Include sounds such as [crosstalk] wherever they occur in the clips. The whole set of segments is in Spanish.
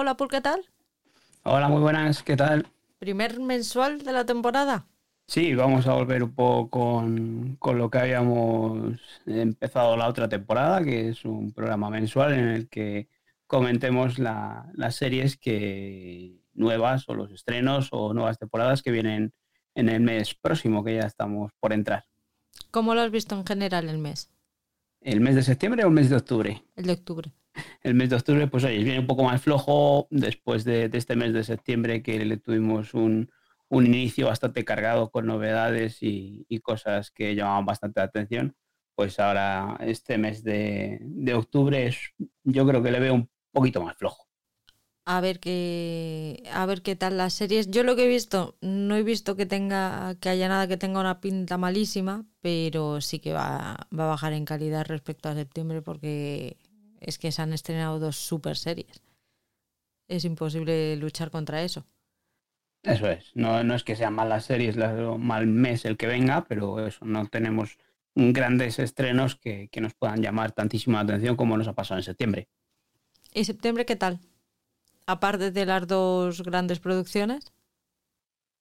Hola, ¿por qué tal? Hola, muy buenas, ¿qué tal? ¿Primer mensual de la temporada? Sí, vamos a volver un poco con, con, lo que habíamos empezado la otra temporada, que es un programa mensual en el que comentemos la, las series que nuevas o los estrenos o nuevas temporadas que vienen en el mes próximo, que ya estamos por entrar. ¿Cómo lo has visto en general el mes? ¿El mes de septiembre o el mes de octubre? El de octubre. El mes de octubre, pues oye, viene un poco más flojo después de, de este mes de septiembre que le tuvimos un, un inicio bastante cargado con novedades y, y, cosas que llamaban bastante la atención. Pues ahora este mes de, de octubre es, yo creo que le veo un poquito más flojo a ver qué a ver qué tal las series. Yo lo que he visto, no he visto que tenga que haya nada que tenga una pinta malísima, pero sí que va, va a bajar en calidad respecto a septiembre porque es que se han estrenado dos super series. Es imposible luchar contra eso. Eso es, no, no es que sean malas series, mal mes el que venga, pero eso, no tenemos grandes estrenos que, que nos puedan llamar tantísima atención como nos ha pasado en septiembre. ¿Y septiembre qué tal? aparte de las dos grandes producciones?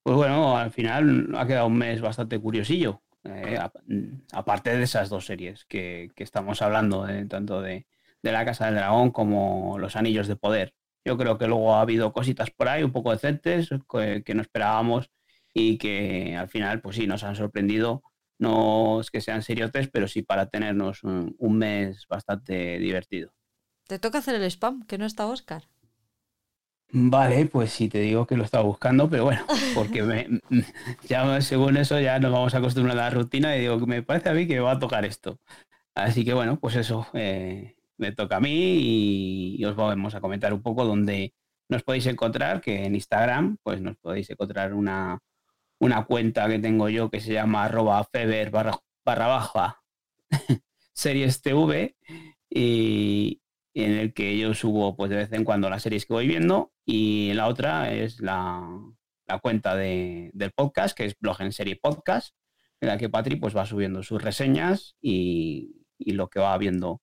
Pues bueno, al final ha quedado un mes bastante curiosillo. Eh, aparte de esas dos series que, que estamos hablando, eh, tanto de, de, La Casa del Dragón como Los Anillos de Poder. Yo creo que luego ha habido cositas por ahí un poco decentes que, que no esperábamos y que al final, pues sí, nos han sorprendido. No es que sean seriotes, pero sí para tenernos un, un mes bastante divertido. Te toca hacer el spam, que no está Oscar. Vale, pues sí te digo que lo estaba buscando, pero bueno, porque me, [laughs] ya según eso ya nos vamos a acostumbrar a la rutina y digo que me parece a mí que me va a tocar esto. Así que bueno, pues eso, eh, me toca a mí y, y, os vamos a comentar un poco dónde nos podéis encontrar, que en Instagram pues nos podéis encontrar una, una cuenta que tengo yo que se llama arroba feber barra, barra baja [laughs] series TV y, en el que yo subo pues de vez en cuando las series que voy viendo y la otra es la, la cuenta de, del podcast, que es Blog en Serie Podcast, en la que Patri pues va subiendo sus reseñas y, y lo que va viendo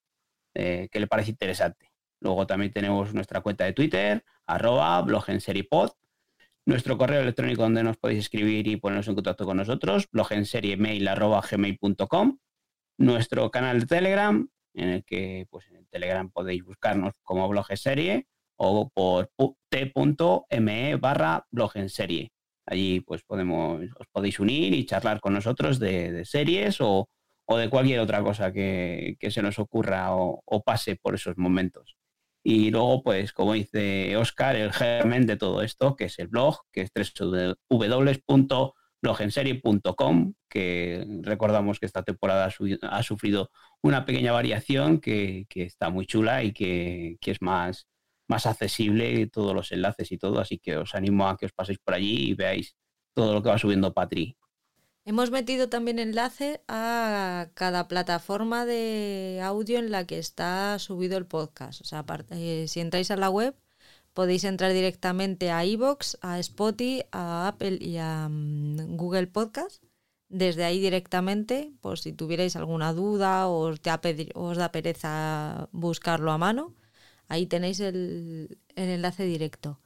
eh, que le parece interesante. Luego también tenemos nuestra cuenta de Twitter, arroba nuestro correo electrónico donde nos podéis escribir y poneros en contacto con nosotros, blog en serie mail arroba gmail.com, nuestro canal de Telegram, en el que pues en el Telegram podéis buscarnos como blog en serie o por t.me barra blog. Allí pues podemos, os podéis unir y charlar con nosotros de, de series o, o, de cualquier otra cosa que, se nos ocurra o, pase por esos momentos. Y luego, pues, como dice Oscar, el germen de todo esto, que es el blog, que es www.blogenserie.com, que recordamos que esta temporada ha sufrido una pequeña variación que, que está muy chula y que, que es más, más accesible todos los enlaces y todo, así que os animo a que os paséis por allí y veáis todo lo que va subiendo Patri. Hemos metido también enlace a cada plataforma de audio en la que está subido el podcast. O sea, eh, si entráis a la web, podéis entrar directamente a iVoox, a Spotify, a Apple y a um, Google Podcast. Desde ahí directamente, por si tuvierais alguna duda o os da, os da pereza buscarlo a mano, Ahí tenéis el enlace directo.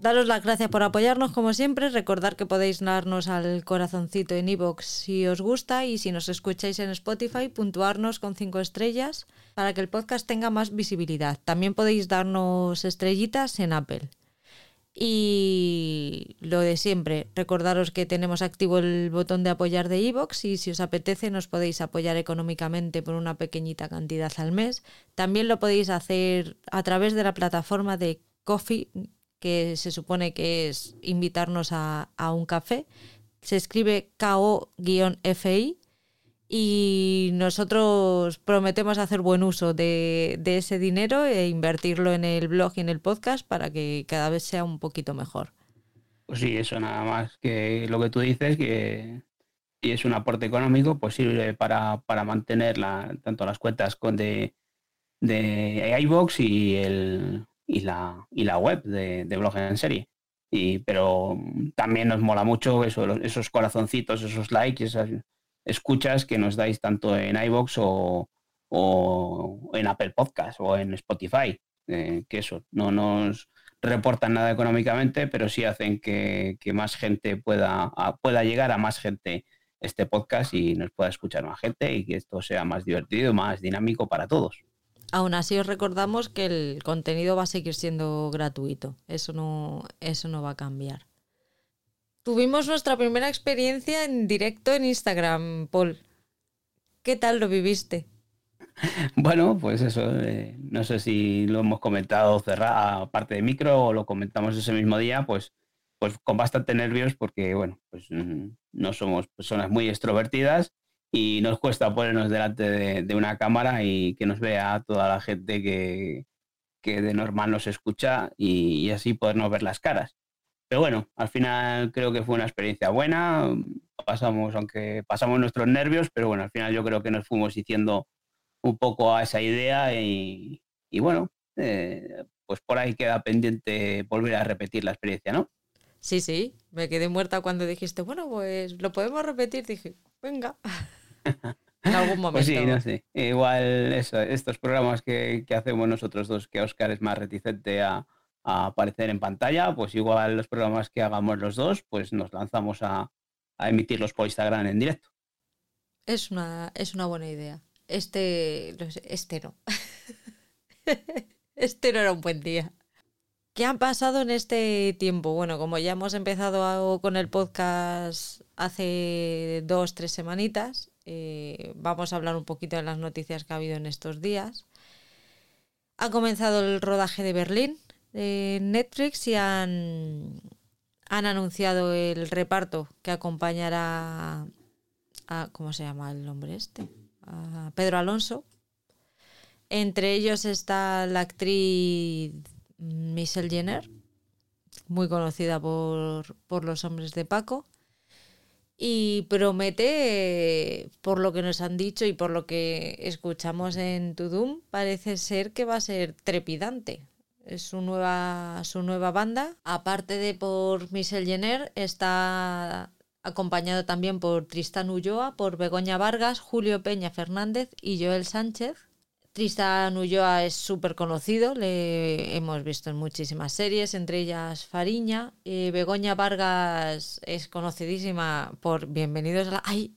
Daros las gracias por apoyarnos como siempre. Recordar que podéis darnos al corazoncito en iVoox si os gusta y si nos escucháis en Spotify, puntuarnos con cinco estrellas para que el podcast tenga más visibilidad. También podéis darnos estrellitas en Apple. Y lo de siempre, recordaros que tenemos activo el botón de apoyar de iVoox y si os apetece nos podéis apoyar económicamente por una pequeñita cantidad al mes. También lo podéis hacer a través de la plataforma de Coffee, que se supone que es invitarnos a, a un café. Se escribe KO-FI y nosotros prometemos hacer buen uso de, de, ese dinero e invertirlo en el blog y en el podcast para que cada vez sea un poquito mejor. Pues sí, eso nada más que lo que tú dices, que si es un aporte económico, pues sirve para, para mantener tanto las cuentas con de, de iVox y, el, y, la, y la web de, de blog en serie. Y, pero también nos mola mucho eso, esos corazoncitos, esos likes, esas escuchas que nos dais tanto en iVoox o, o en Apple Podcast o en Spotify. que eso, no nos reportan nada económicamente, pero sí hacen que, más gente pueda, pueda llegar a más gente este podcast y nos pueda escuchar más gente y que esto sea más divertido, más dinámico para todos. Aún así os recordamos que el contenido va a seguir siendo gratuito, eso no, eso no va a cambiar. Tuvimos nuestra primera experiencia en directo en Instagram, Paul. ¿Qué tal lo viviste? [laughs] Bueno, pues eso, eh, no sé si lo hemos comentado cerrado, aparte de micro, o lo comentamos ese mismo día, pues, pues con bastante nervios porque, bueno, pues mm, no somos personas muy extrovertidas y nos cuesta ponernos delante de, una cámara y que nos vea toda la gente que, de normal nos escucha y, y, así podernos ver las caras. Pero bueno, al final creo que fue una experiencia buena, pasamos, aunque pasamos nuestros nervios, pero bueno, al final yo creo que nos fuimos diciendo un poco a esa idea y, bueno, eh, pues por ahí queda pendiente volver a repetir la experiencia, ¿no? Sí, sí, me quedé muerta cuando dijiste, bueno, pues lo podemos repetir. Dije, venga, [laughs] en algún momento. Pues sí, no sé. Igual estos programas que, hacemos nosotros dos, que Oscar es más reticente a, aparecer en pantalla, pues igual los programas que hagamos los dos, pues nos lanzamos a, a emitirlos por Instagram en directo. Es una, es una buena idea. Este, este no. [laughs] este no era un buen día. ¿Qué han pasado en este tiempo? Bueno, como ya hemos empezado con el podcast hace dos, tres semanitas, eh, vamos a hablar un poquito de las noticias que ha habido en estos días. Ha comenzado el rodaje de Berlín de Netflix y han, han anunciado el reparto que acompañará a... ¿Cómo se llama el nombre este? Pedro Alonso. Entre ellos está la actriz Michelle Jenner, muy conocida por, por los hombres de Paco. Y promete, por lo que nos han dicho y por lo que escuchamos en Tudum, parece ser que va a ser trepidante. Es su nueva, su nueva banda. Aparte de por Michelle Jenner, está acompañado también por Tristan Ulloa, por Begoña Vargas, Julio Peña Fernández y Joel Sánchez. Tristan Ulloa es súper conocido, le hemos visto en muchísimas series, entre ellas Fariña. Begoña Vargas es conocidísima por Bienvenidos a la... ¡Ay!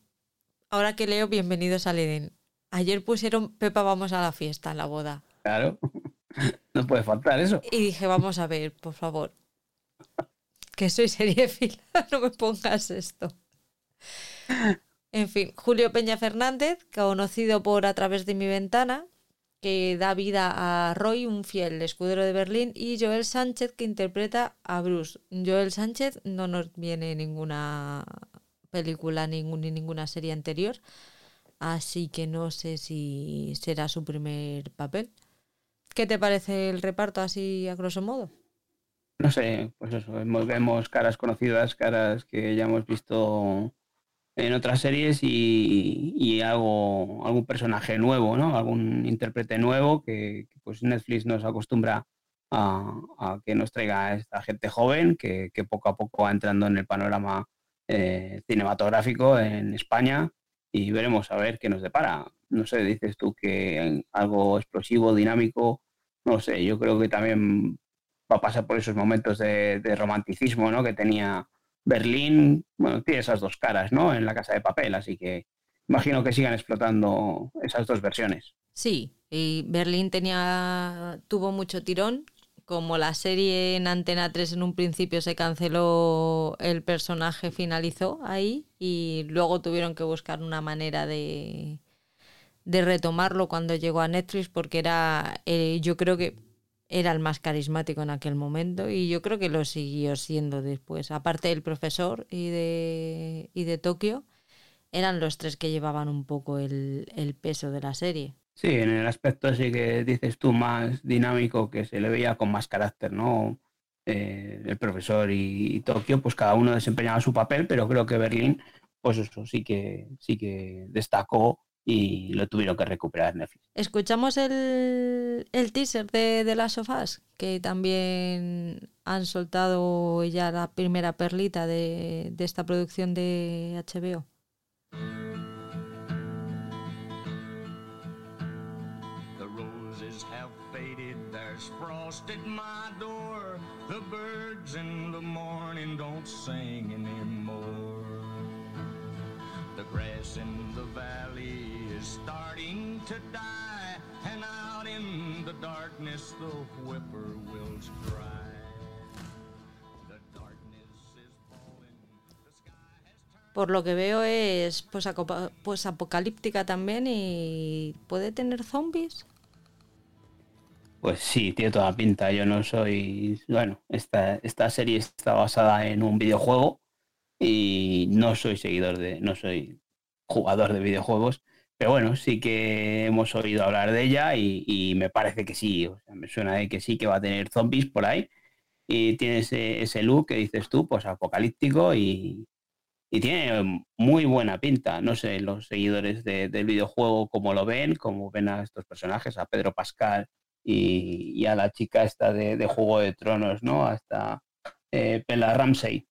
Ahora que leo Bienvenidos al Edén. Ayer pusieron Pepa, vamos a la fiesta, en la boda. Claro, [laughs] no puede faltar eso. Y dije, vamos a ver, por favor, que soy [laughs] fila, no me pongas esto. En fin, Julio Peña Fernández, conocido por A través de mi ventana, que da vida a Roy, un fiel escudero de Berlín, y Joel Sánchez, que interpreta a Bruce. Joel Sánchez no nos viene ninguna película ni ninguna serie anterior, así que no sé si será su primer papel. ¿Qué te parece el reparto así a grosso modo? no sé, pues eso, vemos caras conocidas, caras que ya hemos visto en otras series y, algo, algún personaje nuevo, ¿no? Algún intérprete nuevo que, pues Netflix nos acostumbra a, que nos traiga a esta gente joven que, poco a poco va entrando en el panorama eh, cinematográfico en España y veremos a ver qué nos depara. No sé, dices tú que algo explosivo, dinámico, no sé, yo creo que también va a pasar por esos momentos de, romanticismo ¿no? que tenía Berlín. Bueno, tiene esas dos caras ¿no? en la casa de papel, así que imagino que sigan explotando esas dos versiones. Sí, y Berlín tenía, tuvo mucho tirón. Como la serie en Antena 3 en un principio se canceló, el personaje finalizó ahí y luego tuvieron que buscar una manera de, de retomarlo cuando llegó a Netflix porque era, eh, yo creo que era el más carismático en aquel momento y yo creo que lo siguió siendo después. Aparte del profesor y de, y de Tokio, eran los tres que llevaban un poco el, peso de la serie. Sí, en el aspecto así que dices tú más dinámico, que se le veía con más carácter, ¿no? Eh, el profesor y, y, Tokio, pues cada uno desempeñaba su papel, pero creo que Berlín, pues eso sí que sí que destacó y lo tuvieron que recuperar Netflix. Escuchamos el, el teaser de, de Last of que también han soltado ya la primera perlita de, de esta producción de HBO. The roses have faded, there's lost at my door. The birds in the morning don't sing anymore. The grass in the valley is starting to die, and out in the darkness the whippoorwills cry. por lo que veo es pues, pues apocalíptica también y puede tener zombies. Pues sí, tiene toda pinta. Yo no soy. Bueno, esta, esta serie está basada en un videojuego y no soy seguidor de. No soy jugador de videojuegos. Pero bueno, sí que hemos oído hablar de ella y, me parece que sí. O sea, me suena de que sí que va a tener zombies por ahí. Y tiene ese, look que dices tú, pues apocalíptico y, tiene muy buena pinta. No sé, los seguidores del videojuego cómo lo ven, cómo ven a estos personajes, a Pedro Pascal y, a la chica esta de, Juego de Tronos, ¿no? Hasta eh, Pela Ramsey.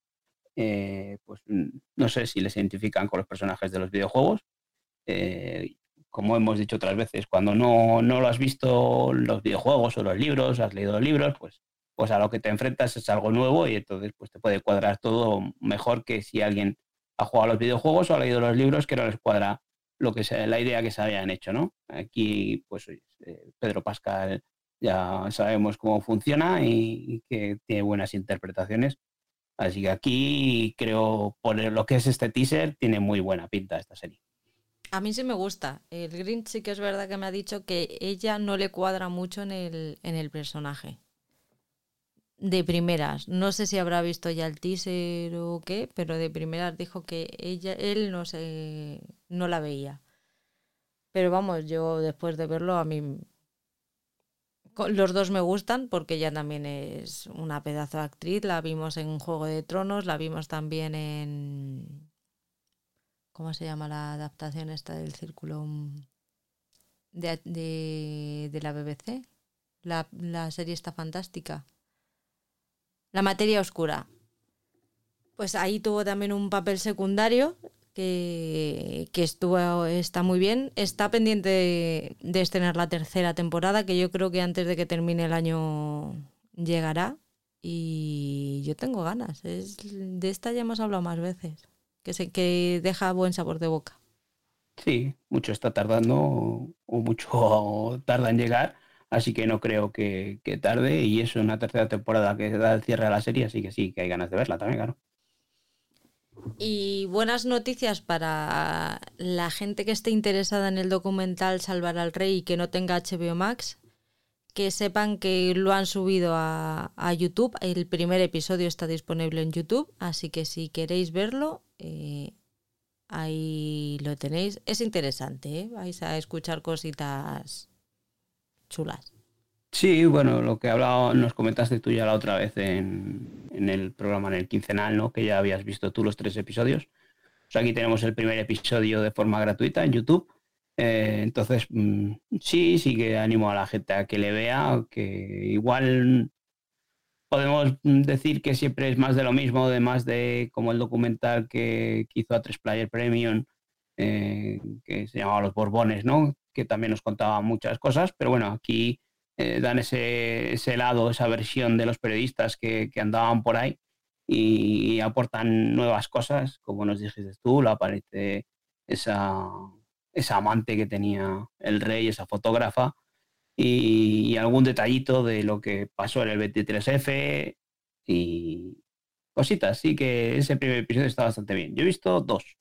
Eh, pues mm, no sé si les identifican con los personajes de los videojuegos. Eh, como hemos dicho otras veces, cuando no, no lo has visto los videojuegos o los libros, has leído los libros, pues pues a lo que te enfrentas es algo nuevo y entonces pues te puede cuadrar todo mejor que si alguien ha jugado a los videojuegos o ha leído los libros que no les cuadra lo que sea, la idea que se habían hecho, ¿no? Aquí, pues eh, Pedro Pascal ya sabemos cómo funciona y, que tiene buenas interpretaciones. Así que aquí creo, por lo que es este teaser, tiene muy buena pinta esta serie. A mí sí me gusta. El Grinch sí que es verdad que me ha dicho que ella no le cuadra mucho en el, en el personaje de primeras. No sé si habrá visto ya el teaser o qué, pero de primeras dijo que ella, él no se, no la veía. Pero vamos, yo después de verlo a mí los dos me gustan porque ella también es una pedazo de actriz. La vimos en Juego de Tronos, la vimos también en ¿cómo se llama la adaptación esta del Círculo de, de, la BBC? La, la serie está fantástica. La materia oscura. Pues ahí tuvo también un papel secundario que, estuvo, está muy bien. Está pendiente de, estrenar la tercera temporada, que yo creo que antes de que termine el año llegará. Y yo tengo ganas. Es, de esta ya hemos hablado más veces. Que, sé, que deja buen sabor de boca. Sí, mucho está tardando o mucho [laughs] tarda en llegar así que no creo que, tarde y es una tercera temporada que da el cierre a la serie, así que sí, que hay ganas de verla también, claro. Y buenas noticias para la gente que esté interesada en el documental Salvar al Rey y que no tenga HBO Max, que sepan que lo han subido a, YouTube. El primer episodio está disponible en YouTube, así que si queréis verlo, eh, ahí lo tenéis. Es interesante, ¿eh? vais a escuchar cositas chulas. Sí, bueno, lo que hablado, nos comentaste tú ya la otra vez en, el programa, en el quincenal, ¿no? Que ya habías visto tú los tres episodios. aquí tenemos el primer episodio de forma gratuita en YouTube. Eh, entonces, mm, sí, sí que animo a la gente a que le vea, que igual podemos decir que siempre es más de lo mismo, además de como el documental que, hizo a Tres Player Premium, eh, que se llamaba Los Borbones, ¿no? que también nos contaba muchas cosas, pero bueno, aquí eh, dan ese, ese, lado, esa versión de los periodistas que, andaban por ahí y, aportan nuevas cosas, como nos dijiste tú, la aparece esa, esa amante que tenía el rey, esa fotógrafa, y, algún detallito de lo que pasó en el 23F y cositas. Así que ese primer episodio está bastante bien. Yo he visto dos.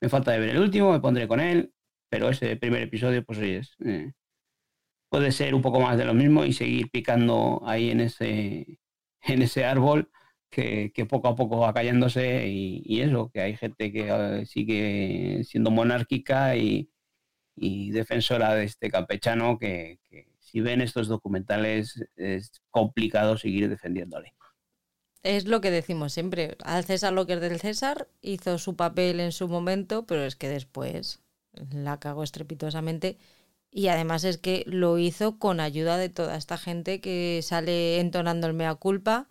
Me falta ver el último, me pondré con él pero ese primer episodio, pues oye, eh, puede ser un poco más de lo mismo y seguir picando ahí en ese, en ese árbol que, poco a poco va cayéndose y, eso, que hay gente que eh, sigue siendo monárquica y, defensora de este campechano que, si ven estos documentales es complicado seguir defendiéndole. Es lo que decimos siempre, al César lo que es del César, hizo su papel en su momento, pero es que después la cagó estrepitosamente. Y además es que lo hizo con ayuda de toda esta gente que sale entonando el mea culpa.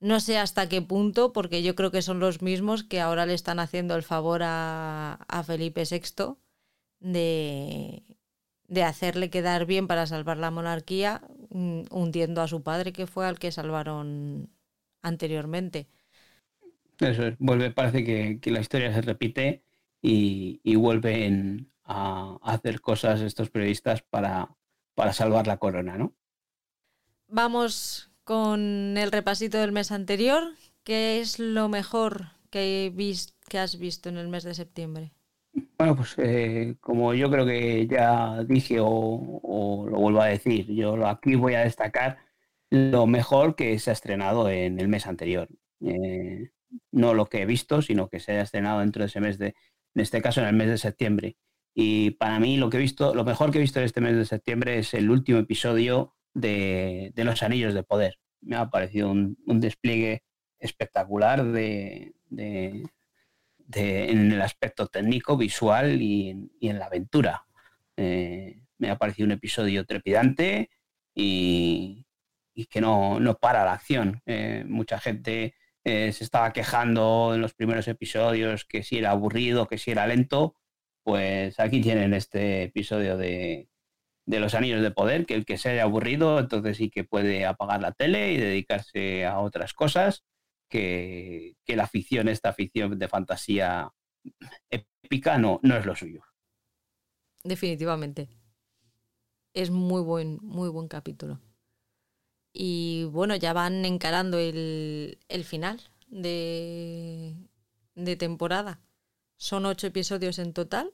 No sé hasta qué punto, porque yo creo que son los mismos que ahora le están haciendo el favor a, a Felipe VI de, de hacerle quedar bien para salvar la monarquía, mm, hundiendo a su padre, que fue al que salvaron anteriormente. Eso es, vuelve, parece que, la historia se repite y, y vuelven a hacer cosas estos periodistas para, para salvar la corona, ¿no? Vamos con el repasito del mes anterior. ¿Qué es lo mejor que, que has visto en el mes de septiembre? Bueno, pues eh, como yo creo que ya dije o, lo vuelvo a decir, yo aquí voy a destacar lo mejor que se ha estrenado en el mes anterior. Eh, no lo que he visto, sino que se haya estrenado dentro de ese mes de, en este caso en el mes de septiembre. Y para mí lo que he visto, lo mejor que he visto en este mes de septiembre es el último episodio de, Los Anillos de Poder. Me ha parecido un, despliegue espectacular de, en el aspecto técnico, visual y, en la aventura. Eh, me ha parecido un episodio trepidante y, que no, para la acción. Eh, mucha gente eh, se estaba quejando en los primeros episodios que si era aburrido, que si era lento. Pues aquí tienen este episodio de, de los anillos de poder, que el que se haya aburrido, entonces sí que puede apagar la tele y dedicarse a otras cosas que, la ficción, esta ficción de fantasía épica, no, no es lo suyo. Definitivamente. Es muy buen, muy buen capítulo. Y bueno, ya van encarando el, el final de, de temporada. Son ocho episodios en total.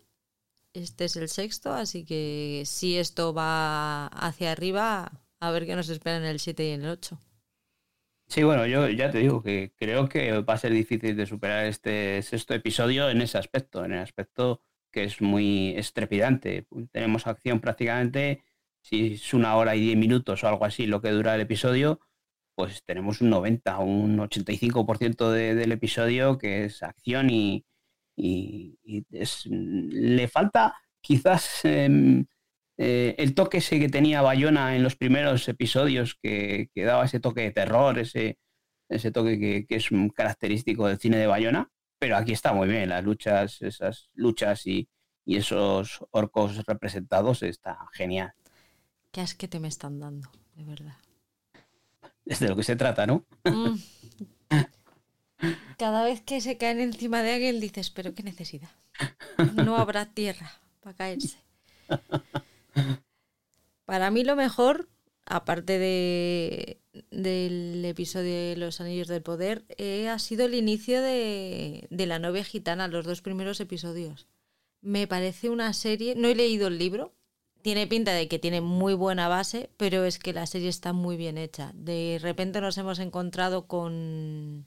Este es el sexto, así que si esto va hacia arriba, a ver qué nos espera en el 7 y en el 8. Sí, bueno, yo ya te digo que creo que va a ser difícil de superar este sexto episodio en ese aspecto, en el aspecto que es muy estrepidante. Tenemos acción prácticamente, si es una hora y diez minutos o algo así lo que dura el episodio, pues tenemos un 90, un 85% del episodio que es acción y, le falta quizás em, eh, el toque ese que tenía Bayona en los primeros episodios, que, daba ese toque de terror, ese, ese toque que, es un característico del cine de Bayona, pero aquí está muy bien, las luchas, esas luchas y, esos orcos representados está genial. Qué te me están dando, de verdad. Es de lo que se trata, ¿no? Mm. [laughs] Cada vez que se caen encima de alguien dices, pero qué necesidad. No habrá tierra para caerse. Para mí lo mejor, aparte de, del episodio de Los Anillos del Poder, eh, ha sido el inicio de, de La novia gitana, los dos primeros episodios. Me parece una serie, no he leído el libro, tiene pinta de que tiene muy buena base, pero es que la serie está muy bien hecha. De repente nos hemos encontrado con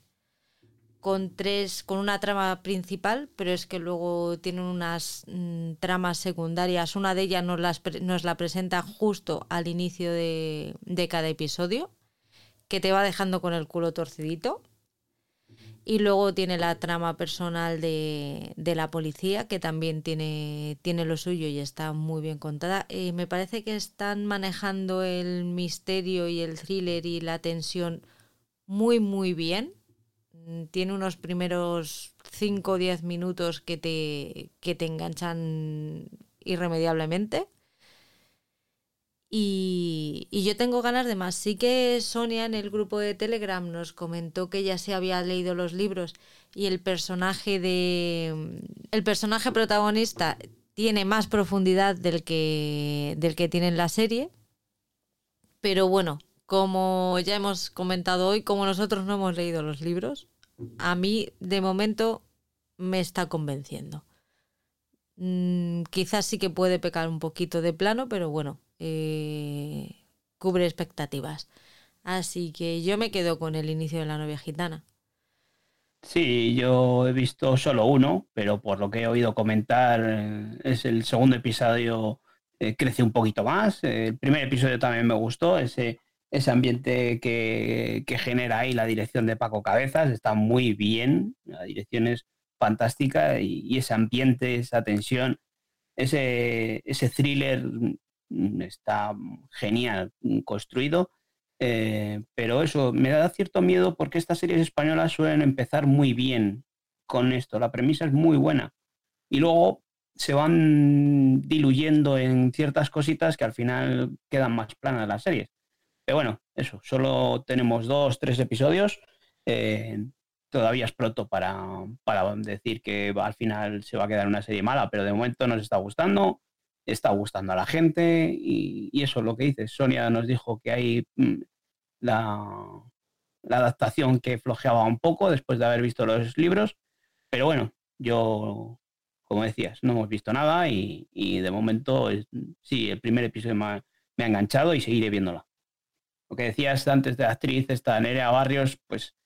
con tres, con una trama principal, pero es que luego tienen unas mm, tramas secundarias. Una de ellas nos, las, nos, la presenta justo al inicio de, cada episodio, que te va dejando con el culo torcidito. Y luego tiene la trama personal de, la policía, que también tiene, tiene lo suyo y está muy bien contada. Eh, me parece que están manejando el misterio y el thriller y la tensión muy, muy bien tiene unos primeros 5 o 10 minutos que te, que te enganchan irremediablemente. Y, y, yo tengo ganas de más. Sí que Sonia en el grupo de Telegram nos comentó que ya se había leído los libros y el personaje de. El personaje protagonista tiene más profundidad del que, del que tiene en la serie. Pero bueno, como ya hemos comentado hoy, como nosotros no hemos leído los libros, a mí de momento me está convenciendo. Mm, quizás sí que puede pecar un poquito de plano, pero bueno, eh, cubre expectativas. Así que yo me quedo con el inicio de la novia gitana. Sí, yo he visto solo uno, pero por lo que he oído comentar, es el segundo episodio, eh, crece un poquito más. El primer episodio también me gustó, ese ese ambiente que, genera ahí la dirección de Paco Cabezas está muy bien, la dirección es fantástica y, ese ambiente, esa tensión, ese, ese thriller mm, está genial construido, eh, pero eso me da cierto miedo porque estas series españolas suelen empezar muy bien con esto, la premisa es muy buena y luego se van diluyendo en ciertas cositas que al final quedan más planas las series Bueno, eso, solo tenemos dos, tres episodios. Eh, todavía es pronto para, para decir que al final se va a quedar una serie mala, pero de momento nos está gustando, está gustando a la gente y, eso es lo que dices. Sonia nos dijo que hay mm, la, adaptación que flojeaba un poco después de haber visto los libros, pero bueno, yo, como decías, no hemos visto nada y, de momento sí, el primer episodio me ha, me ha enganchado y seguiré viéndola. Lo que decías antes de la actriz, esta Nerea Barrios, pues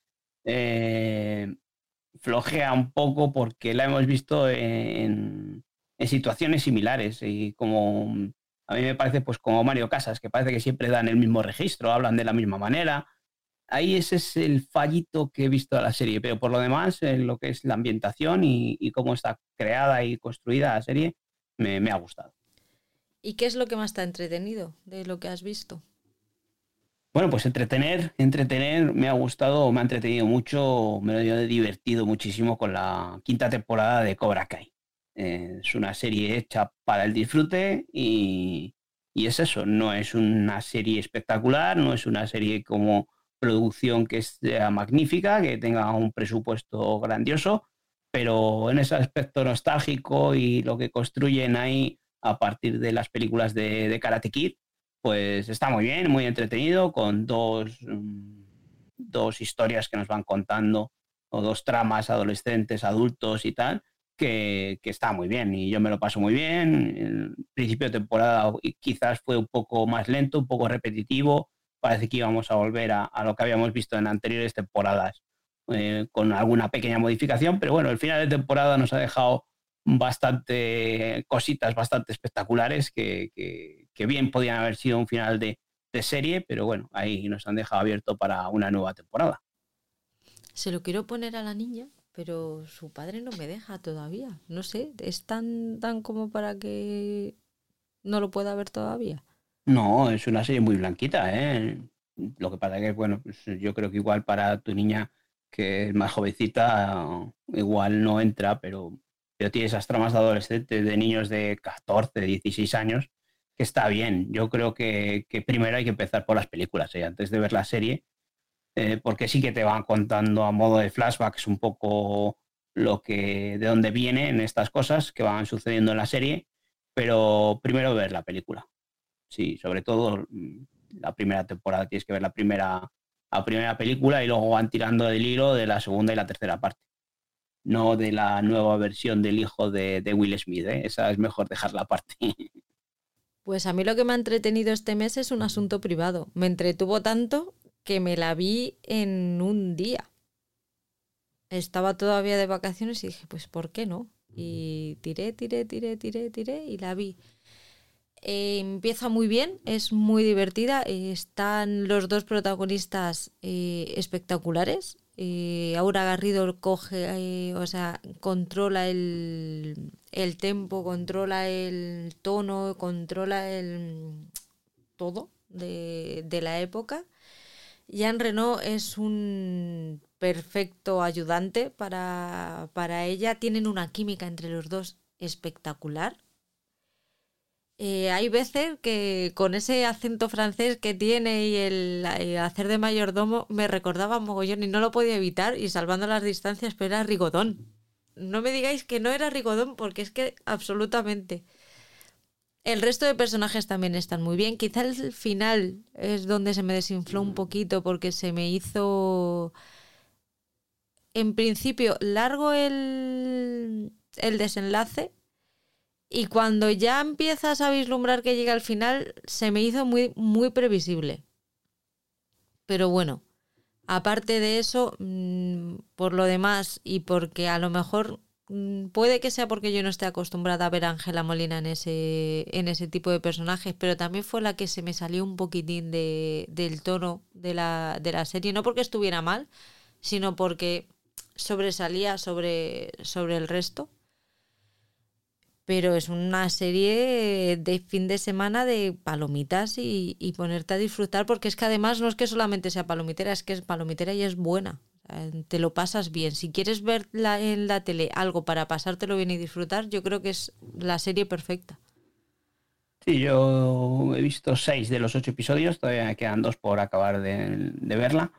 eh, flojea un poco porque la hemos visto en, situaciones similares y como a mí me parece pues como Mario Casas, que parece que siempre dan el mismo registro, hablan de la misma manera. Ahí ese es el fallito que he visto de la serie, pero por lo demás, en lo que es la ambientación y, cómo está creada y construida la serie, me, me ha gustado. ¿Y qué es lo que más te ha entretenido de lo que has visto? Bueno, pues entretener, entretener, me ha gustado, me ha entretenido mucho, me he divertido muchísimo con la quinta temporada de Cobra Kai. Eh, es una serie hecha para el disfrute y, es eso, no es una serie espectacular, no es una serie como producción que sea magnífica, que tenga un presupuesto grandioso, pero en ese aspecto nostálgico y lo que construyen ahí a partir de las películas de Karate Kid, pues está muy bien, muy entretenido, con dos, mm, dos historias que nos van contando, o dos tramas adolescentes, adultos y tal, que, está muy bien y yo me lo paso muy bien. El principio de temporada quizás fue un poco más lento, un poco repetitivo. Parece que íbamos a volver a, lo que habíamos visto en anteriores temporadas eh, con alguna pequeña modificación, pero bueno, el final de temporada nos ha dejado bastante cositas bastante espectaculares que, bien podían haber sido un final de, serie, pero bueno, ahí nos han dejado abierto para una nueva temporada. Se lo quiero poner a la niña, pero su padre no me deja todavía. No sé, ¿es tan, tan como para que no lo pueda ver todavía? No, es una serie muy blanquita, ¿eh? Lo que pasa es que, bueno, pues yo creo que igual para tu niña, que es más jovencita, igual no entra, pero pero tiene esas tramas de adolescentes, de niños de 14, 16 años, que está bien. Yo creo que, primero hay que empezar por las películas, ¿eh? antes de ver la serie, eh, porque sí que te van contando a modo de flashbacks un poco lo que, de dónde vienen estas cosas que van sucediendo en la serie, pero primero ver la película. Sí, sobre todo mm, la primera temporada tienes que ver la primera, la primera película y luego van tirando del hilo de la segunda y la tercera parte no de la nueva versión del hijo de, Will Smith. ¿eh? Esa es mejor dejarla aparte. [laughs] Pues a mí lo que me ha entretenido este mes es un asunto privado. Me entretuvo tanto que me la vi en un día. Estaba todavía de vacaciones y dije, pues ¿por qué no? Y tiré, tiré, tiré, tiré, tiré y la vi. Eh, empieza muy bien, es muy divertida. están los dos protagonistas eh, espectaculares. Eh, Aura Garrido coge, o sea, controla el, el tempo, controla el tono, controla el todo de, de la época. Jean Renault es un perfecto ayudante para, para ella. Tienen una química entre los dos espectacular. Eh, hay veces que con ese acento francés que tiene y el, hacer de mayordomo me recordaba mogollón y no lo podía evitar y salvando las distancias, pero era Rigodón. No me digáis que no era Rigodón porque es que absolutamente. El resto de personajes también están muy bien. Quizá el final es donde se me desinfló un poquito porque se me hizo en principio largo el, el desenlace y cuando ya empiezas a vislumbrar que llega al final, se me hizo muy, muy previsible. Pero bueno, aparte de eso, mm, por lo demás, y porque a lo mejor mm, puede que sea porque yo no esté acostumbrada a ver a Ángela Molina en ese, en ese tipo de personajes, pero también fue la que se me salió un poquitín de, del tono de la, de la serie, no porque estuviera mal, sino porque sobresalía sobre, sobre el resto pero es una serie de fin de semana de palomitas y, ponerte a disfrutar, porque es que además no es que solamente sea palomitera, es que es palomitera y es buena. te lo pasas bien. Si quieres ver en la tele algo para pasártelo bien y disfrutar, yo creo que es la serie perfecta. Sí, yo he visto seis de los ocho episodios, todavía quedan dos por acabar de, verla.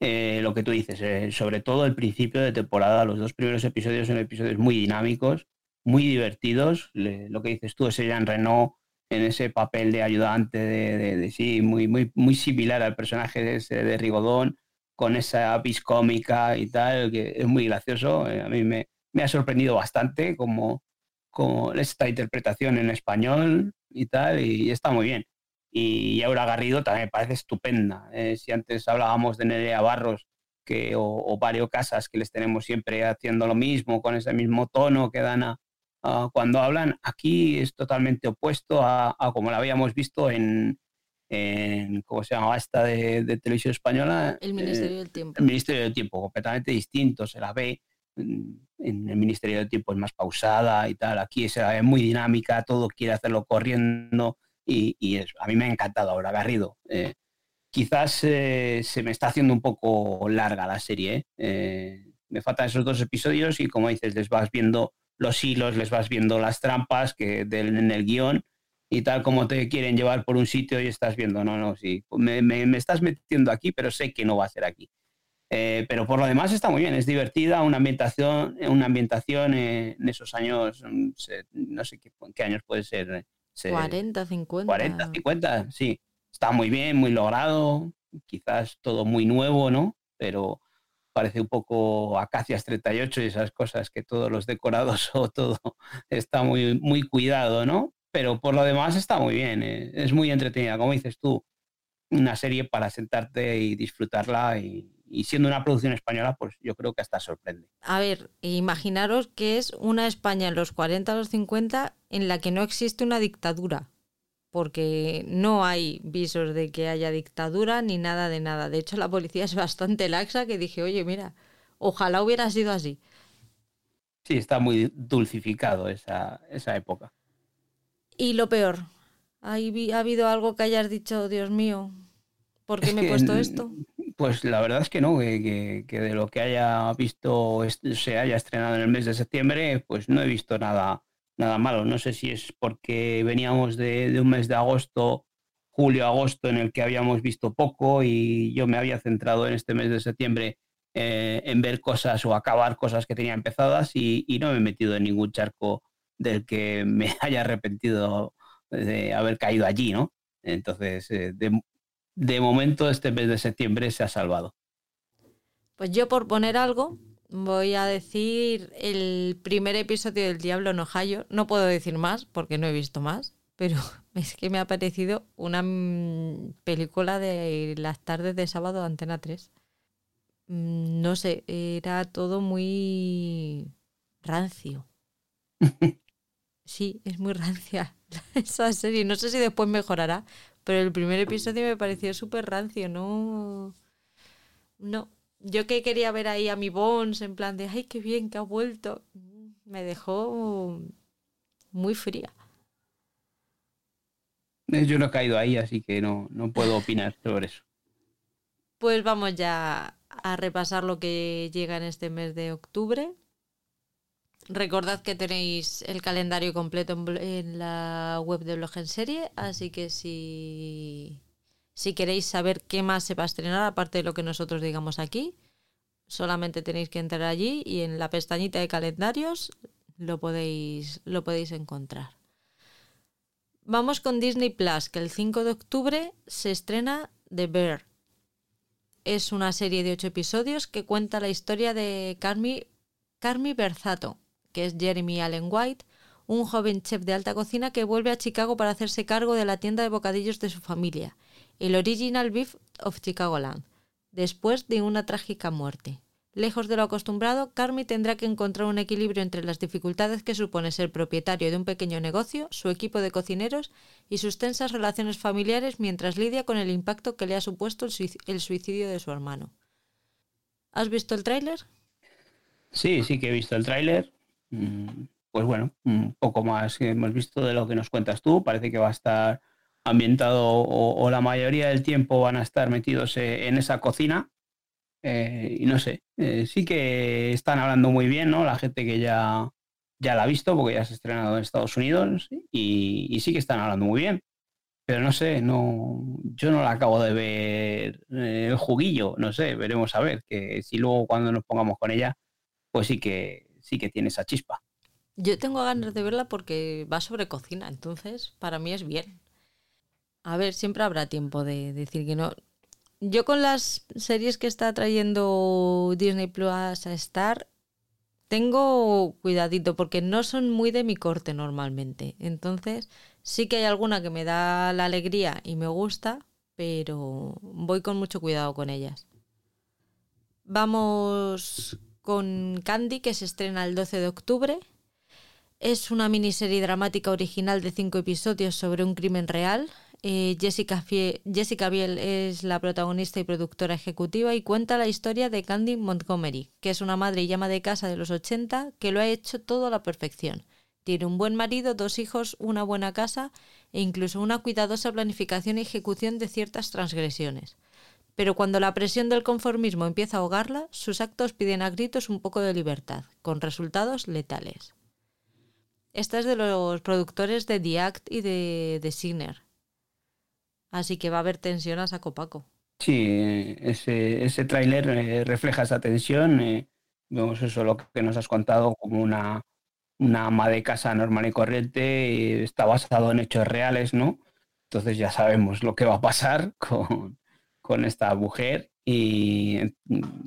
Eh, lo que tú dices, eh, sobre todo el principio de temporada, los dos primeros episodios son episodios muy dinámicos, muy divertidos. lo que dices tú, ese Jean Renault en ese papel de ayudante, de, sí, muy, muy, muy similar al personaje de, ese, de Rigodón, con esa vis cómica y tal, que es muy gracioso. Eh, a mí me, me ha sorprendido bastante como, como esta interpretación en español y tal, y, está muy bien. Y Aura Garrido también me parece estupenda. Eh, si antes hablábamos de Nerea Barros que, o, Vario Casas, que les tenemos siempre haciendo lo mismo, con ese mismo tono que dan a, cuando hablan, aquí es totalmente opuesto a, como lo habíamos visto en, en, ¿cómo se llama esta de, televisión española? El Ministerio del Tiempo. El Ministerio del Tiempo, completamente distinto, se la ve en el Ministerio del Tiempo es más pausada y tal, aquí es, muy dinámica, todo quiere hacerlo corriendo y, a mí me ha encantado ahora Garrido. Eh, quizás eh, se me está haciendo un poco larga la serie, eh. me faltan esos dos episodios y como dices, les vas viendo los hilos, les vas viendo las trampas que del, en el guion y tal como te quieren llevar por un sitio y estás viendo, no, no, sí, me, me estás metiendo aquí, pero sé que no va a ser aquí. Eh, pero por lo demás está muy bien, es divertida, una ambientación, una ambientación en esos años, mm, no sé qué, años puede ser. 40, 50. 40, 50, sí. Está muy bien, muy logrado, quizás todo muy nuevo, ¿no? Pero parece un poco Acacias 38 y esas cosas que todos los decorados [laughs] o todo está muy, muy cuidado, ¿no? Pero por lo demás está muy bien, eh, es muy entretenida, como dices tú, una serie para sentarte y disfrutarla y, y siendo una producción española, pues yo creo que hasta sorprende. A ver, imaginaros que es una España en los 40 o los 50 en la que no existe una dictadura, porque no hay visos de que haya dictadura ni nada de nada. De hecho, la policía es bastante laxa que dije, oye, mira, ojalá hubiera sido así. Sí, está muy dulcificado esa, esa época. Y lo peor, ¿ha habido algo que hayas dicho, Dios mío, ¿por qué me he puesto esto? Pues la verdad es que no, que, de lo que haya visto se haya estrenado en el mes de septiembre, pues no he visto nada, nada malo. No sé si es porque veníamos de, un mes de agosto, julio-agosto, en el que habíamos visto poco y yo me había centrado en este mes de septiembre eh, en ver cosas o acabar cosas que tenía empezadas y, no me he metido en ningún charco del que me [laughs] haya arrepentido de haber caído allí, ¿no? Entonces, eh, de, de momento este mes de septiembre se ha salvado. Pues yo por poner algo voy a decir el primer episodio del Diablo en Ohio. No puedo decir más porque no he visto más, pero [laughs] es que me ha parecido una mm, película de las tardes de sábado de Antena 3. Mm, no sé, era todo muy rancio. [laughs] Sí, es muy rancia [laughs] esa serie. No sé si después mejorará, pero el primer episodio me pareció súper rancio, no. No. Yo que quería ver ahí a mi Bones en plan de ay, qué bien que ha vuelto. Me dejó muy fría. Eh, yo no he caído ahí, así que no, no puedo opinar sobre eso. Pues vamos ya a repasar lo que llega en este mes de octubre. Recordad que tenéis el calendario completo en, la web de Blog en Serie, así que si, si queréis saber qué más se va a estrenar, aparte de lo que nosotros digamos aquí, solamente tenéis que entrar allí y en la pestañita de calendarios lo podéis, lo podéis encontrar. Vamos con Disney Plus, que el 5 de octubre se estrena The Bear. Es una serie de ocho episodios que cuenta la historia de Carmi, Carmi Berzato, que es Jeremy Allen White, un joven chef de alta cocina que vuelve a Chicago para hacerse cargo de la tienda de bocadillos de su familia, el Original Beef of Chicagoland, después de una trágica muerte. Lejos de lo acostumbrado, Carmi tendrá que encontrar un equilibrio entre las dificultades que supone ser propietario de un pequeño negocio, su equipo de cocineros y sus tensas relaciones familiares mientras lidia con el impacto que le ha supuesto el suicidio de su hermano. ¿Has visto el tráiler? Sí, sí que he visto el tráiler. Mm, pues bueno, un poco más que hemos visto de lo que nos cuentas tú. Parece que va a estar ambientado o, la mayoría del tiempo van a estar metidos eh, en esa cocina. Eh, y no sé, eh, sí que están hablando muy bien, ¿no? La gente que ya, ya la ha visto porque ya se ha estrenado en Estados Unidos y, sí que están hablando muy bien. Pero no sé, no, yo no la acabo de ver el juguillo, no sé, veremos a ver, que si luego cuando nos pongamos con ella, pues sí que sí que tiene esa chispa. Yo tengo ganas de verla porque va sobre cocina, entonces para mí es bien. A ver, siempre habrá tiempo de decir que no. Yo con las series que está trayendo Disney Plus a Star, tengo cuidadito porque no son muy de mi corte normalmente. Entonces, sí que hay alguna que me da la alegría y me gusta, pero voy con mucho cuidado con ellas. Vamos con Candy, que se estrena el 12 de octubre. Es una miniserie dramática original de cinco episodios sobre un crimen real. Eh, Jessica, Jessica Biel es la protagonista y productora ejecutiva y cuenta la historia de Candy Montgomery, que es una madre y llama de casa de los 80 que lo ha hecho todo a la perfección. Tiene un buen marido, dos hijos, una buena casa e incluso una cuidadosa planificación y ejecución de ciertas transgresiones. Pero cuando la presión del conformismo empieza a ahogarla, sus actos piden a gritos un poco de libertad, con resultados letales. Esta es de los productores de The Act y de The Sinner, Así que va a haber tensión a saco paco. Sí, ese, ese tráiler eh, refleja esa tensión. Eh, vemos eso, lo que nos has contado, como una, una ama de casa normal y corriente. está basado en hechos reales, ¿no? Entonces ya sabemos lo que va a pasar [laughs] con, esta mujer. Y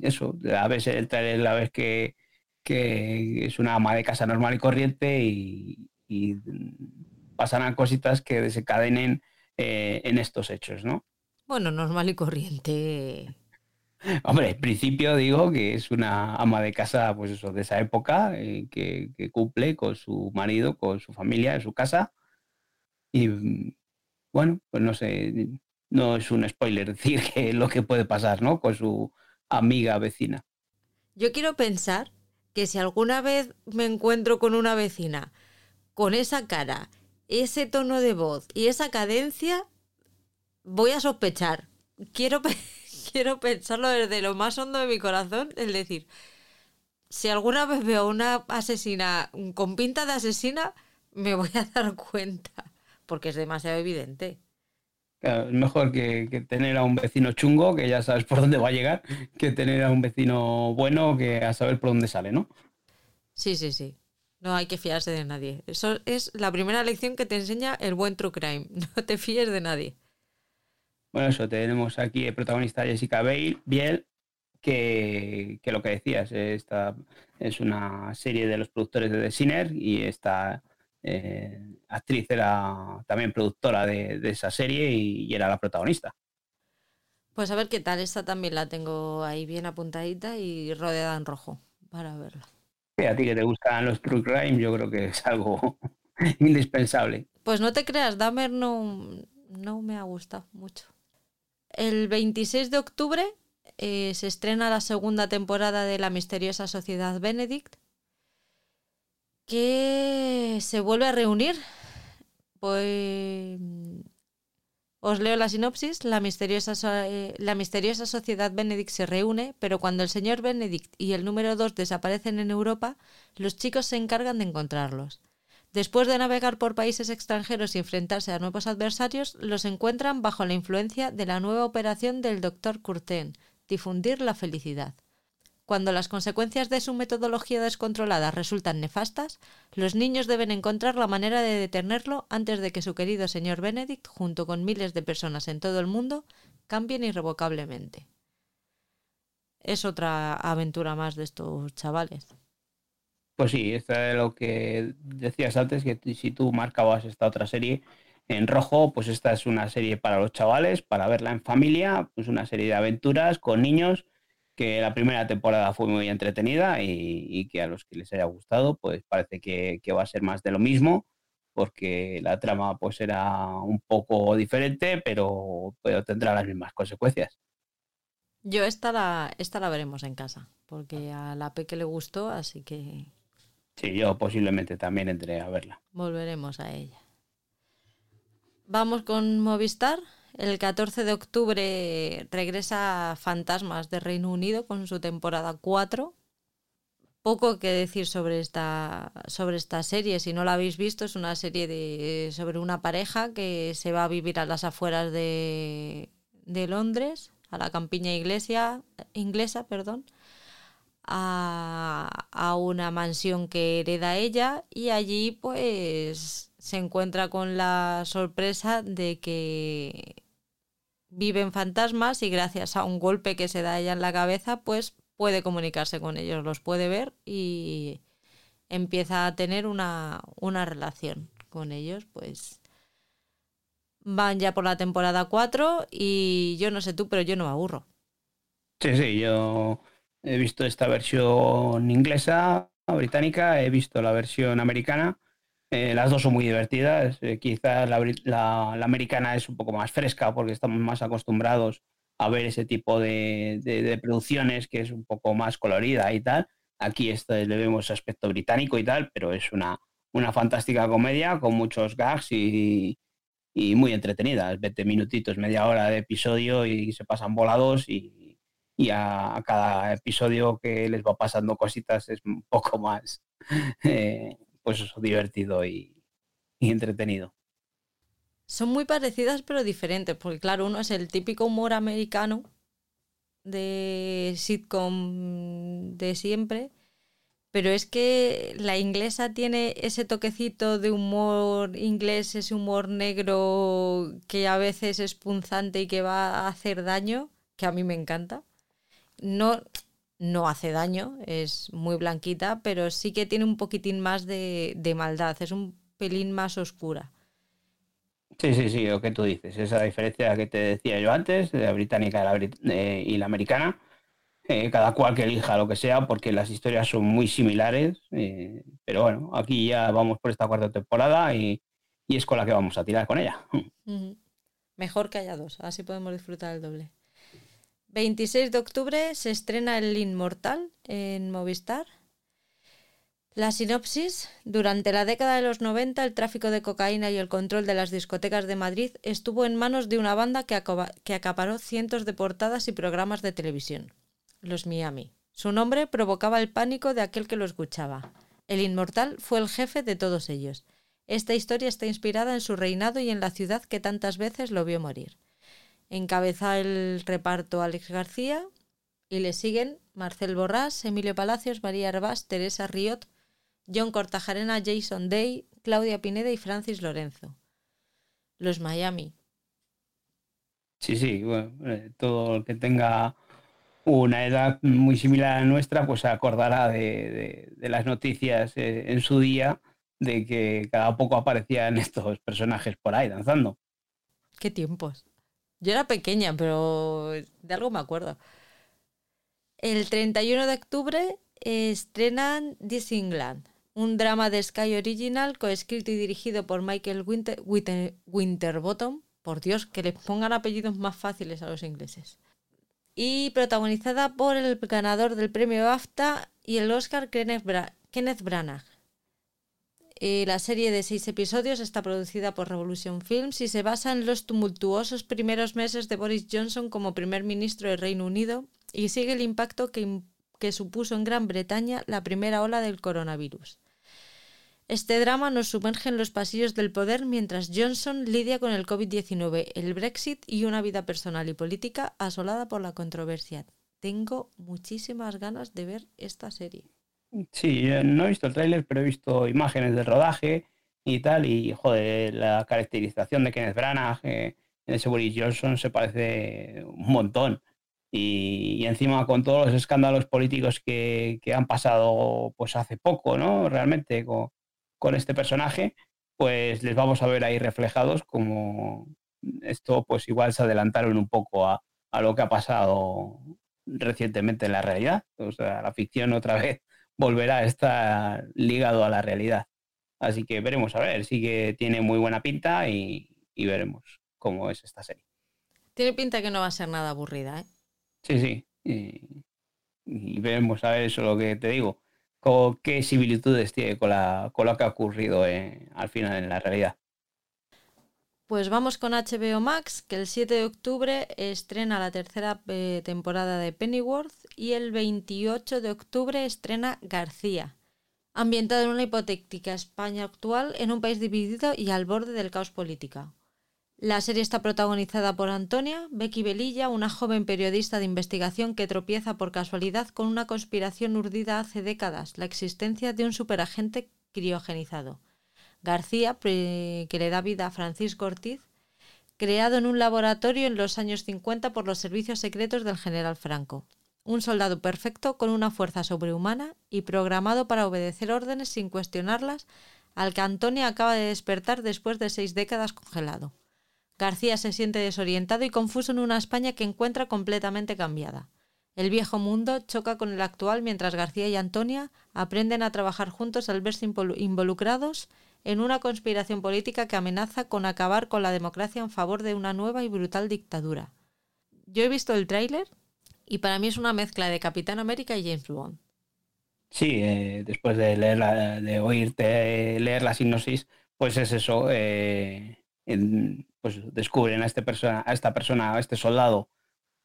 eso, a veces el tráiler la vez que, que es una ama de casa normal y corriente y, y pasan cositas que desencadenen eh, en estos hechos, ¿no? Bueno, normal y corriente. Hombre, en principio digo que es una ama de casa, pues eso, de esa época, eh, que, cumple con su marido, con su familia, en su casa. Y bueno, pues no sé, no es un spoiler [laughs] decir que lo que puede pasar, ¿no? Con su amiga vecina. Yo quiero pensar que si alguna vez me encuentro con una vecina con esa cara ese tono de voz y esa cadencia, voy a sospechar. Quiero, [laughs] quiero pensarlo desde lo más hondo de mi corazón, es decir, si alguna vez veo una asesina con pinta de asesina, me voy a [laughs] dar cuenta, porque es demasiado evidente. es mejor que, tener a un vecino chungo, que ya sabes por dónde va a llegar, que tener a un vecino bueno, que a saber por dónde sale, ¿no? Sí, sí, sí. No hay que fiarse de nadie. Eso es la primera lección que te enseña el buen true crime. [laughs] No te fíes de nadie. Bueno, eso, tenemos aquí el protagonista Jessica Biel, que, que, lo que decías, esta es una serie de los productores de The Sinner y esta eh, actriz era también productora de, esa serie y, era la protagonista. Pues a ver qué tal, esta también la tengo ahí bien apuntadita y rodeada en rojo para verla a ti que te gustan los true crime, yo creo que es algo [laughs] indispensable. Pues no te creas, Dahmer no, no me ha gustado mucho. El 26 de octubre eh, se estrena la segunda temporada de La misteriosa sociedad Benedict, que se vuelve a reunir. Pues os leo la sinopsis. La misteriosa, eh, la misteriosa sociedad Benedict se reúne, pero cuando el señor Benedict y el número 2 desaparecen en Europa, los chicos se encargan de encontrarlos. Después de navegar por países extranjeros y enfrentarse a nuevos adversarios, los encuentran bajo la influencia de la nueva operación del Dr. Curtin, difundir la felicidad. Cuando las consecuencias de su metodología descontrolada resultan nefastas, los niños deben encontrar la manera de detenerlo antes de que su querido señor Benedict, junto con miles de personas en todo el mundo, cambien irrevocablemente. Es otra aventura más de estos chavales. Pues sí, esto es lo que decías antes, que si tú marcabas esta otra serie en rojo, pues esta es una serie para los chavales, para verla en familia, pues una serie de aventuras con niños que la primera temporada fue muy entretenida y, que a los que les haya gustado, pues parece que, va a ser más de lo mismo, porque la trama pues era un poco diferente, pero, pero tendrá las mismas consecuencias. Yo esta la, esta la veremos en casa, porque a la Peque le gustó, así que... Sí, yo posiblemente también entré a verla. Volveremos a ella. Vamos con Movistar. El 14 de octubre regresa Fantasmas de Reino Unido con su temporada 4. poco que decir sobre esta, sobre esta serie. Si no la habéis visto, es una serie de, sobre una pareja que se va a vivir a las afueras de, de Londres, a la campiña inglesa, perdón, a, a una mansión que hereda ella y allí pues se encuentra con la sorpresa de que viven fantasmas y gracias a un golpe que se da ella en la cabeza, pues puede comunicarse con ellos, los puede ver y empieza a tener una, una relación con ellos, pues van ya por la temporada 4 y yo no sé tú, pero yo no me aburro. Sí, sí, yo he visto esta versión inglesa, británica, he visto la versión americana eh, las dos son muy divertidas. Eh, quizás la, americana es un poco más fresca porque estamos más acostumbrados a ver ese tipo de, producciones que es un poco más colorida y tal. Aquí este, le vemos aspecto británico y tal, pero es una, una fantástica comedia con muchos gags y, muy entretenida. 20 minutitos, media hora de episodio y se pasan volados y, a, cada episodio que les va pasando cositas es un poco más... [laughs] Eh, pues eso, divertido y, entretenido. Son muy parecidas pero diferentes, porque claro, uno es el típico humor americano de sitcom de siempre, pero es que la inglesa tiene ese toquecito de humor inglés, ese humor negro que a veces es punzante y que va a hacer daño, que a mí me encanta. No, no hace daño, es muy blanquita, pero sí que tiene un poquitín más de, maldad, es un pelín más oscura. Sí, sí, sí, lo que tú dices, esa diferencia que te decía yo antes, de la británica y la, americana, eh, cada cual que elija lo que sea, porque las historias son muy similares, eh, pero bueno, aquí ya vamos por esta cuarta temporada y, es con la que vamos a tirar con ella. Mejor que haya dos, así podemos disfrutar el doble. 26 de octubre se estrena El Inmortal en Movistar. La sinopsis. Durante la década de los 90 el tráfico de cocaína y el control de las discotecas de Madrid estuvo en manos de una banda que, que acaparó cientos de portadas y programas de televisión. Los Miami. Su nombre provocaba el pánico de aquel que lo escuchaba. El Inmortal fue el jefe de todos ellos. Esta historia está inspirada en su reinado y en la ciudad que tantas veces lo vio morir. Encabeza el reparto Alex García y le siguen Marcel Borrás, Emilio Palacios, María Arbás, Teresa Riot, John Cortajarena, Jason Day, Claudia Pineda y Francis Lorenzo. Los Miami. Sí, sí, bueno, eh, todo el que tenga una edad muy similar a nuestra, pues se acordará de, las noticias eh, en su día de que cada poco aparecían estos personajes por ahí danzando. Qué tiempos. Yo era pequeña, pero de algo me acuerdo. El 31 de octubre estrenan Disneyland, un drama de Sky Original coescrito y dirigido por Michael Winterbottom. Por Dios, que les pongan apellidos más fáciles a los ingleses. Y protagonizada por el ganador del premio BAFTA y el Oscar Kenneth Branagh. Eh, la serie de seis episodios está producida por Revolution Films y se basa en los tumultuosos primeros meses de Boris Johnson como primer ministro del Reino Unido y sigue el impacto que, que supuso en Gran Bretaña la primera ola del coronavirus. Este drama nos sumerge en los pasillos del poder mientras Johnson lidia con el COVID-19, el Brexit y una vida personal y política asolada por la controversia. Tengo muchísimas ganas de ver esta serie. Sí, no he visto el tráiler, pero he visto imágenes del rodaje y tal, y joder, la caracterización de Kenneth Branagh eh, en ese Boris Johnson se parece un montón. Y, encima con todos los escándalos políticos que, han pasado pues hace poco, ¿no? Realmente con, con, este personaje, pues les vamos a ver ahí reflejados como esto pues igual se adelantaron un poco a, a lo que ha pasado recientemente en la realidad. O sea, la ficción otra [laughs] vez volverá a estar ligado a la realidad. Así que veremos a ver, sí que tiene muy buena pinta y, veremos cómo es esta serie. Tiene pinta que no va a ser nada aburrida, ¿eh? Sí, sí. Y, veremos a ver eso lo que te digo. Con, ¿Qué similitudes tiene con, la, con lo que ha ocurrido eh, al final en la realidad? Pues vamos con HBO Max, que el 7 de octubre estrena la tercera eh, temporada de Pennyworth y el 28 de octubre estrena García, ambientada en una hipotética España actual en un país dividido y al borde del caos político. La serie está protagonizada por Antonia, Becky Belilla, una joven periodista de investigación que tropieza por casualidad con una conspiración urdida hace décadas, la existencia de un superagente criogenizado. García, que le da vida a Francisco Ortiz, creado en un laboratorio en los años 50 por los servicios secretos del general Franco. Un soldado perfecto con una fuerza sobrehumana y programado para obedecer órdenes sin cuestionarlas, al que Antonia acaba de despertar después de seis décadas congelado. García se siente desorientado y confuso en una España que encuentra completamente cambiada. El viejo mundo choca con el actual mientras García y Antonia aprenden a trabajar juntos al verse involucrados en una conspiración política que amenaza con acabar con la democracia en favor de una nueva y brutal dictadura. Yo he visto el tráiler y para mí es una mezcla de Capitán América y James Bond. Sí, eh, después de oírte leer la sinopsis, pues es eso. Eh, pues descubren a, este persona, a esta persona, a este soldado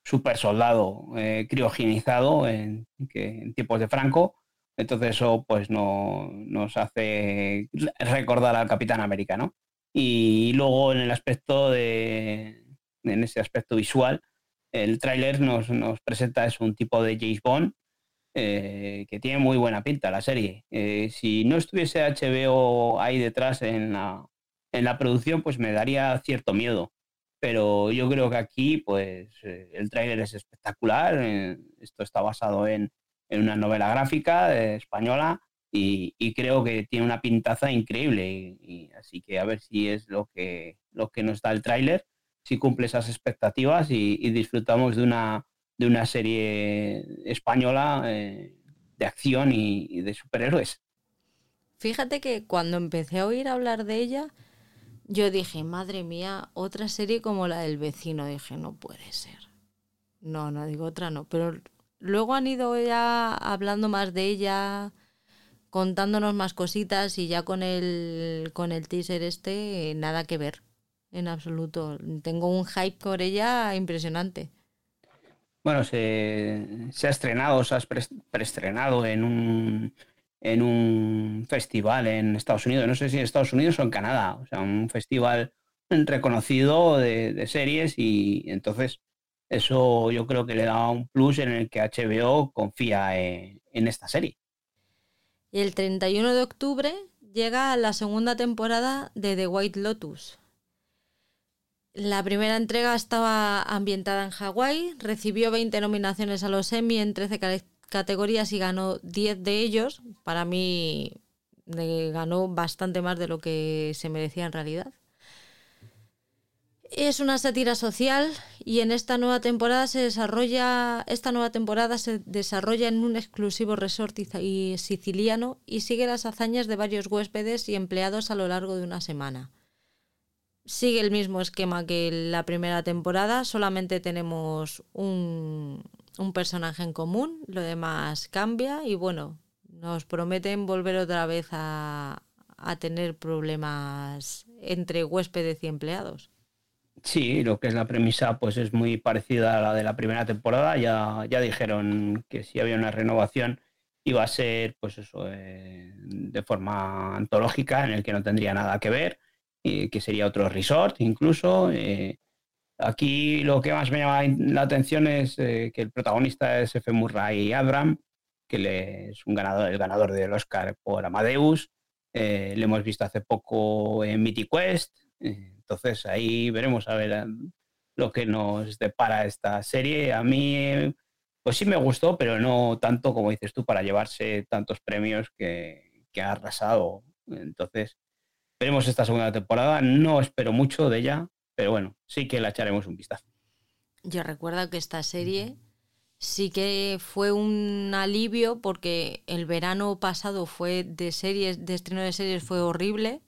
super soldado eh, criogenizado en, en, tiempos de Franco. Entonces eso pues no, nos hace recordar al Capitán América, ¿no? Y luego en el aspecto de, en ese aspecto visual, el tráiler nos, nos, presenta es un tipo de James Bond eh, que tiene muy buena pinta la serie. Eh, si no estuviese HBO ahí detrás en la, en la producción, pues me daría cierto miedo pero yo creo que aquí pues eh, el tráiler es espectacular, esto está basado en, una novela gráfica eh, española y, creo que tiene una pintaza increíble, así que a ver si es lo que, que nos da el tráiler, si cumple esas expectativas y, disfrutamos de una, de una serie española de acción y de superhéroes. Fíjate que cuando empecé a oír hablar de ella, yo dije, madre mía, otra serie como la del vecino. Dije, no puede ser. No, no digo otra, no. Pero luego han ido ya hablando más de ella, contándonos más cositas y ya con el, con el teaser este, nada que ver, en absoluto. Tengo un hype por ella impresionante. Bueno, se, ha estrenado, se ha preestrenado en un en un festival en Estados Unidos, no sé si en Estados Unidos o en Canadá, o sea, un festival reconocido de, series y entonces eso yo creo que le da un plus en el que HBO confía en, esta serie. Y el 31 de octubre llega la segunda temporada de The White Lotus. La primera entrega estaba ambientada en Hawái, recibió 20 nominaciones a los Emmy en 13 categorías y ganó 10 de ellos. Para mí ganó bastante más de lo que se merecía en realidad. Es una sátira social y en esta nueva temporada se desarrolla esta nueva temporada se desarrolla en un exclusivo resort siciliano y sigue las hazañas de varios huéspedes y empleados a lo largo de una semana. Sigue el mismo esquema que la primera temporada, solamente tenemos un, un personaje en común, lo demás cambia y bueno, nos prometen volver otra vez a, tener problemas entre huéspedes y empleados. Sí, lo que es la premisa pues es muy parecida a la de la primera temporada. Ya, ya dijeron que si había una renovación iba a ser pues eso eh, de forma antológica en el que no tendría nada que ver, y que sería otro resort incluso. Eh, Aquí lo que más me llama la atención es eh, que el protagonista es F. Murray Abram, que es un ganador, el ganador del Oscar por Amadeus. Eh, le hemos visto hace poco en Mythic Quest. Eh, entonces ahí veremos a ver lo que nos depara esta serie. A mí, pues sí me gustó, pero no tanto como dices tú, para llevarse tantos premios que, que ha arrasado. Entonces, veremos esta segunda temporada. No espero mucho de ella, pero bueno, sí que la echaremos un vistazo. Yo recuerdo que esta serie sí que fue un alivio porque el verano pasado fue de series, de estreno de series fue horrible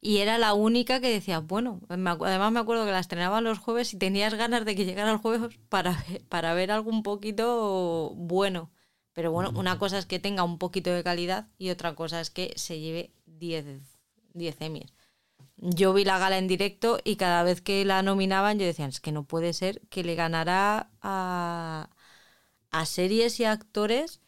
y era la única que decía, bueno, además me acuerdo que la estrenaban los jueves y tenías ganas de que llegara el jueves para, para ver algo un poquito bueno. Pero bueno, una cosa es que tenga un poquito de calidad y otra cosa es que se lleve 10, 10 Emmys. yo vi la gala en directo y cada vez que la nominaban yo decía, es que no puede ser que le ganara a, a series y actores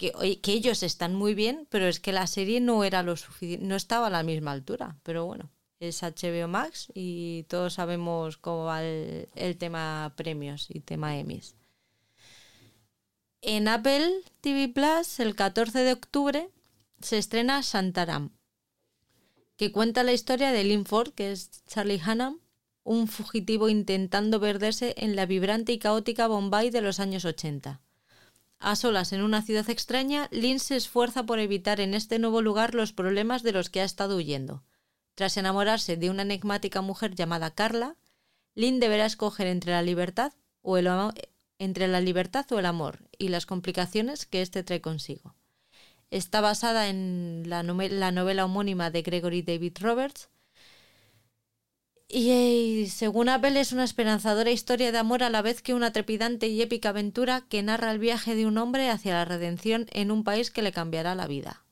que, ellos están muy bien, pero es que la serie no era lo no estaba a la misma altura. Pero bueno, es HBO Max y todos sabemos cómo va el, tema premios y tema Emmys. En Apple TV Plus, el 14 de octubre, se estrena Santaram, que cuenta la historia de Lynn Ford, que es Charlie Hunnam, un fugitivo intentando perderse en la vibrante y caótica Bombay de los años 80. A solas en una ciudad extraña, Lynn se esfuerza por evitar en este nuevo lugar los problemas de los que ha estado huyendo. Tras enamorarse de una enigmática mujer llamada Carla, Lynn deberá escoger entre la libertad o el, entre la libertad o el amor y las complicaciones que éste trae consigo. Está basada en la, novela homónima de Gregory David Roberts. Y según Apple es una esperanzadora historia de amor a la vez que una trepidante y épica aventura que narra el viaje de un hombre hacia la redención en un país que le cambiará la vida.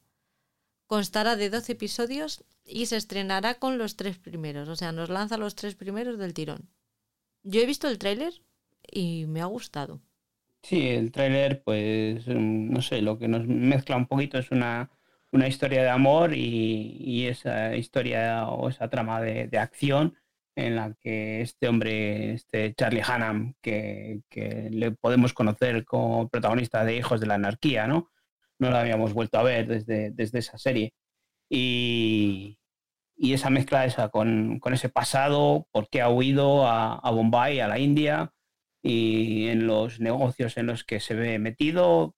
Constará de 12 episodios y se estrenará con los tres primeros, o sea, nos lanza los tres primeros del tirón. Yo he visto el tráiler y me ha gustado. Sí, el tráiler, pues, mm, no sé, lo que nos mezcla un poquito es una, una historia de amor y, esa historia o esa trama de, acción en la que este hombre, este Charlie Hannam, que, le podemos conocer como protagonista de Hijos de la Anarquía, ¿no? No lo habíamos vuelto a ver desde, desde esa serie. Y, esa mezcla esa con, ese pasado, por qué ha huido a, a Bombay, a la India, y en los negocios en los que se ve metido,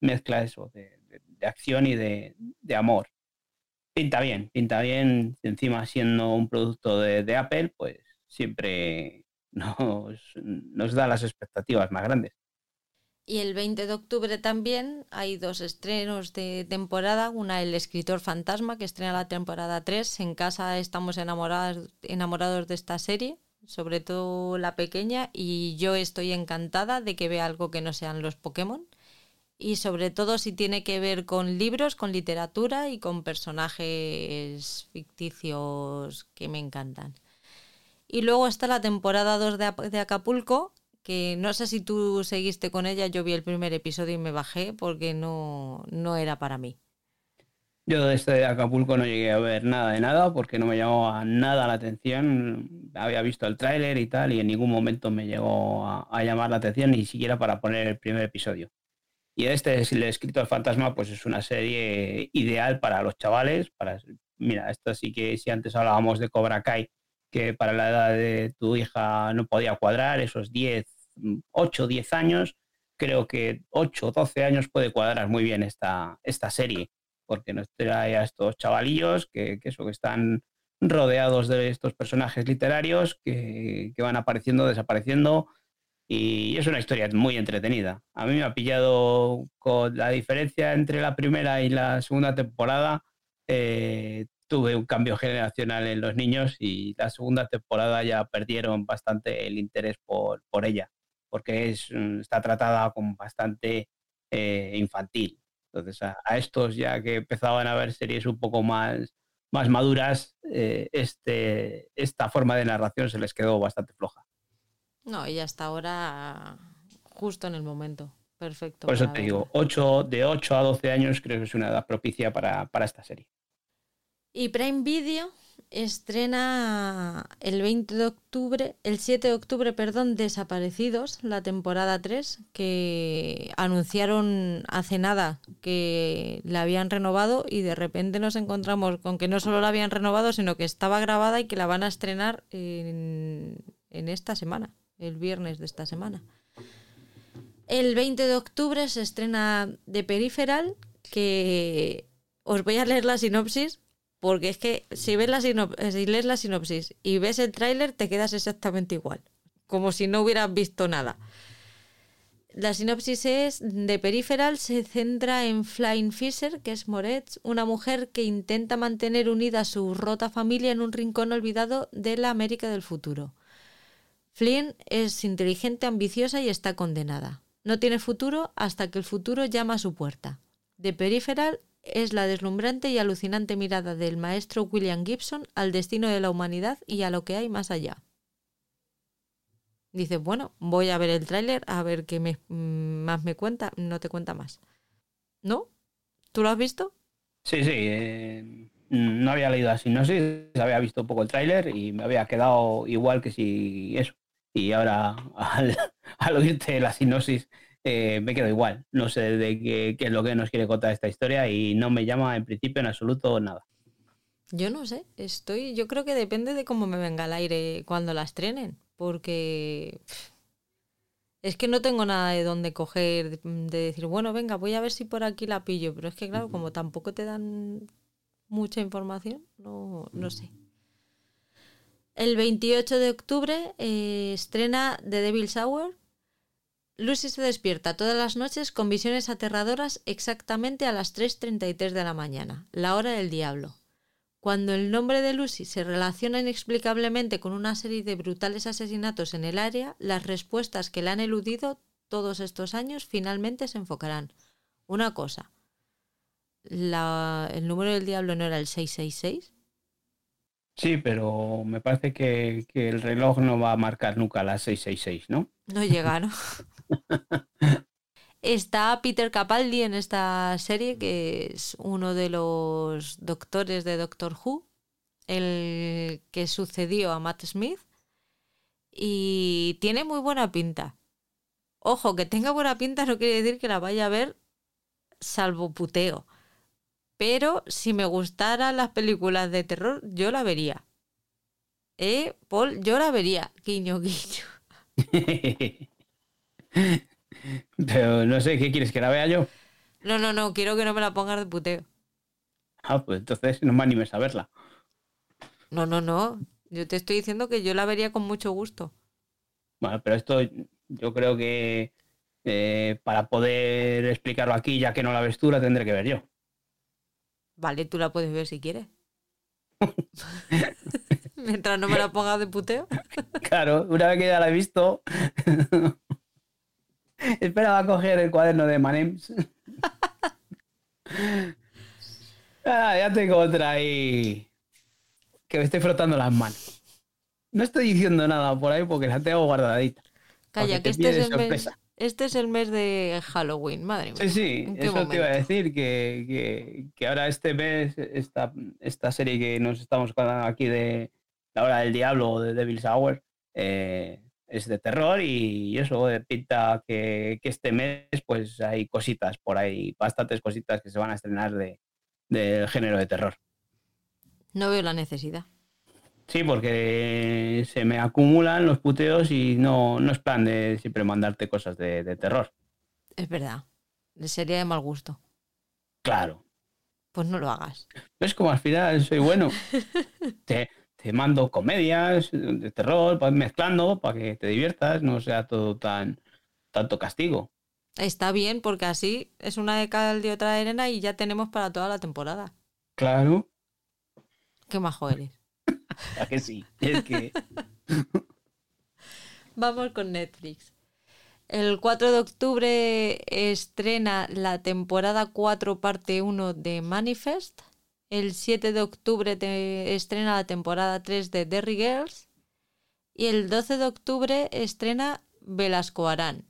mezcla eso de, acción y de, amor. Pinta bien, pinta bien, encima siendo un producto de, Apple, pues siempre nos, nos da las expectativas más grandes. Y el 20 de octubre también hay dos estrenos de temporada. Una, El escritor fantasma, que estrena la temporada 3. En casa estamos enamorados, enamorados de esta serie sobre todo la pequeña, y yo estoy encantada de que vea algo que no sean los Pokémon. Y sobre todo si tiene que ver con libros, con literatura y con personajes ficticios que me encantan. Y luego está la temporada 2 de, Acapulco, que no sé si tú seguiste con ella, yo vi el primer episodio y me bajé porque no, no era para mí. Yo desde Acapulco no llegué a ver nada de nada porque no me llamó a nada la atención. Había visto el tráiler y tal y en ningún momento me llegó a, llamar la atención ni siquiera para poner el primer episodio. Y este es el escrito del fantasma, pues es una serie ideal para los chavales. Para, mira, esto sí que si antes hablábamos de Cobra Kai, que para la edad de tu hija no podía cuadrar, esos 10, 8, 10 años, creo que 8 o 12 años puede cuadrar muy bien esta, esta serie porque nos trae a estos chavalillos que, eso, que están rodeados de estos personajes literarios que, van apareciendo, desapareciendo, y es una historia muy entretenida. A mí me ha pillado con la diferencia entre la primera y la segunda temporada. Eh, tuve un cambio generacional en los niños y la segunda temporada ya perdieron bastante el interés por, ella, porque es, está tratada como bastante eh, infantil. Entonces, a, estos ya que empezaban a ver series un poco más, más maduras, eh, este, esta forma de narración se les quedó bastante floja. No, y hasta ahora justo en el momento. Perfecto. Por eso te digo, 8, de 8 a 12 años creo que es una edad propicia para, para esta serie. Y Prime Video estrena el 20 de octubre, el 7 de octubre, perdón, Desaparecidos, la temporada 3, que anunciaron hace nada que la habían renovado y de repente nos encontramos con que no solo la habían renovado, sino que estaba grabada y que la van a estrenar en, en esta semana, el viernes de esta semana. El 20 de octubre se estrena The Peripheral, que os voy a leer la sinopsis porque es que si, ves la si lees la sinopsis y ves el tráiler, te quedas exactamente igual. Como si no hubieras visto nada. La sinopsis es de Peripheral se centra en Flying Fisher, que es Moretz, una mujer que intenta mantener unida a su rota familia en un rincón olvidado de la América del futuro. Flynn es inteligente, ambiciosa y está condenada. No tiene futuro hasta que el futuro llama a su puerta. De Peripheral es la deslumbrante y alucinante mirada del maestro William Gibson al destino de la humanidad y a lo que hay más allá. Dices, bueno, voy a ver el tráiler a ver qué me, mm, más me cuenta. No te cuenta más. ¿No? ¿Tú lo has visto? Sí, sí. Eh, no había leído la sinopsis, había visto un poco el tráiler y me había quedado igual que si eso. Y ahora, al, [laughs] al oírte la sinopsis, eh, me quedo igual. No sé de qué, qué, es lo que nos quiere contar esta historia y no me llama en principio en absoluto nada. Yo no sé, estoy, yo creo que depende de cómo me venga el aire cuando la estrenen, porque es que no tengo nada de dónde coger, de decir, bueno, venga, voy a ver si por aquí la pillo, pero es que claro, como tampoco te dan mucha información, no, no sé. El 28 de octubre eh, estrena The Devil's Hour. Lucy se despierta todas las noches con visiones aterradoras exactamente a las 3.33 de la mañana, la hora del diablo. Cuando el nombre de Lucy se relaciona inexplicablemente con una serie de brutales asesinatos en el área, las respuestas que le han eludido todos estos años finalmente se enfocarán. Una cosa, la, el número del diablo no era el 666. Sí, pero me parece que, que, el reloj no va a marcar nunca las 666, ¿no? No llega, ¿no? [laughs] Está Peter Capaldi en esta serie, que es uno de los doctores de Doctor Who, el que sucedió a Matt Smith, y tiene muy buena pinta. Ojo, que tenga buena pinta no quiere decir que la vaya a ver salvo puteo. Pero si me gustaran las películas de terror, yo la vería. ¿Eh, Paul? Yo la vería. Guiño, guiño. [laughs] Pero no sé, ¿qué quieres? ¿Que la vea yo? No, no, no, quiero que no me la pongas de puteo. Ah, pues entonces no me animes a verla. No, no, no. Yo te estoy diciendo que yo la vería con mucho gusto. Bueno, pero esto yo creo que eh, para poder explicarlo aquí, ya que no la ves tú, la tendré que ver yo. Vale, tú la puedes ver si quieres. [laughs] Mientras no me la pongas de puteo. claro, una vez que ya la he visto. Esperaba coger el cuaderno de Manems. ah, ya tengo otra ahí. Que me estoy frotando las manos. No estoy diciendo nada por ahí porque la tengo guardadita. Calla, que este es el este es el mes de Halloween, madre mía. Sí, sí, eso te iba a decir, que, que, ahora este mes, esta, esta serie que nos estamos contando aquí de La Hora del Diablo o de Devil's Hour, eh, es de terror y eso de pinta que, que, este mes pues hay cositas por ahí, bastantes cositas que se van a estrenar de, del género de terror. No veo la necesidad. Sí, porque se me acumulan los puteos y no, no es plan de siempre mandarte cosas de, de terror. Es verdad. Sería de mal gusto. Claro. Pues no lo hagas. Es como al final soy bueno. [laughs] te, te, mando comedias de terror, mezclando para que te diviertas, no sea todo tan tanto castigo. Está bien, porque así es una de cal de otra arena y ya tenemos para toda la temporada. Claro. Qué majo eres. ¿A que sí? [laughs] Es que... Vamos con Netflix. El 4 de octubre estrena la temporada 4, parte 1 de Manifest. El 7 de octubre te estrena la temporada 3 de Derry Girls. Y el 12 de octubre estrena Velasco Arán.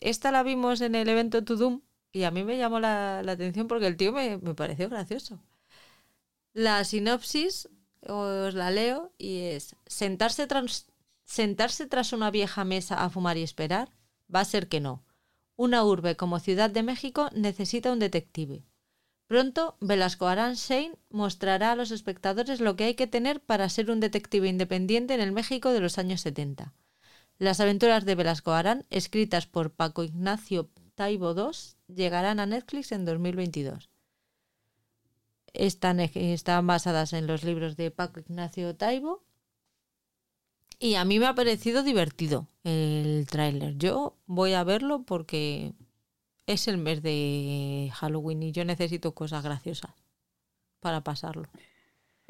Esta la vimos en el evento Tudum y a mí me llamó la, la atención porque el tío me, me pareció gracioso. La sinopsis os la leo y es sentarse tras, sentarse tras una vieja mesa a fumar y esperar va a ser que no. Una urbe como Ciudad de México necesita un detective. Pronto, Velasco Arán Shane mostrará a los espectadores lo que hay que tener para ser un detective independiente en el México de los años 70. Las aventuras de Velasco Arán, escritas por Paco Ignacio Taibo II, llegarán a Netflix en 2022 están, están basadas en los libros de Paco Ignacio Taibo. Y a mí me ha parecido divertido el tráiler. Yo voy a verlo porque es el mes de Halloween y yo necesito cosas graciosas para pasarlo.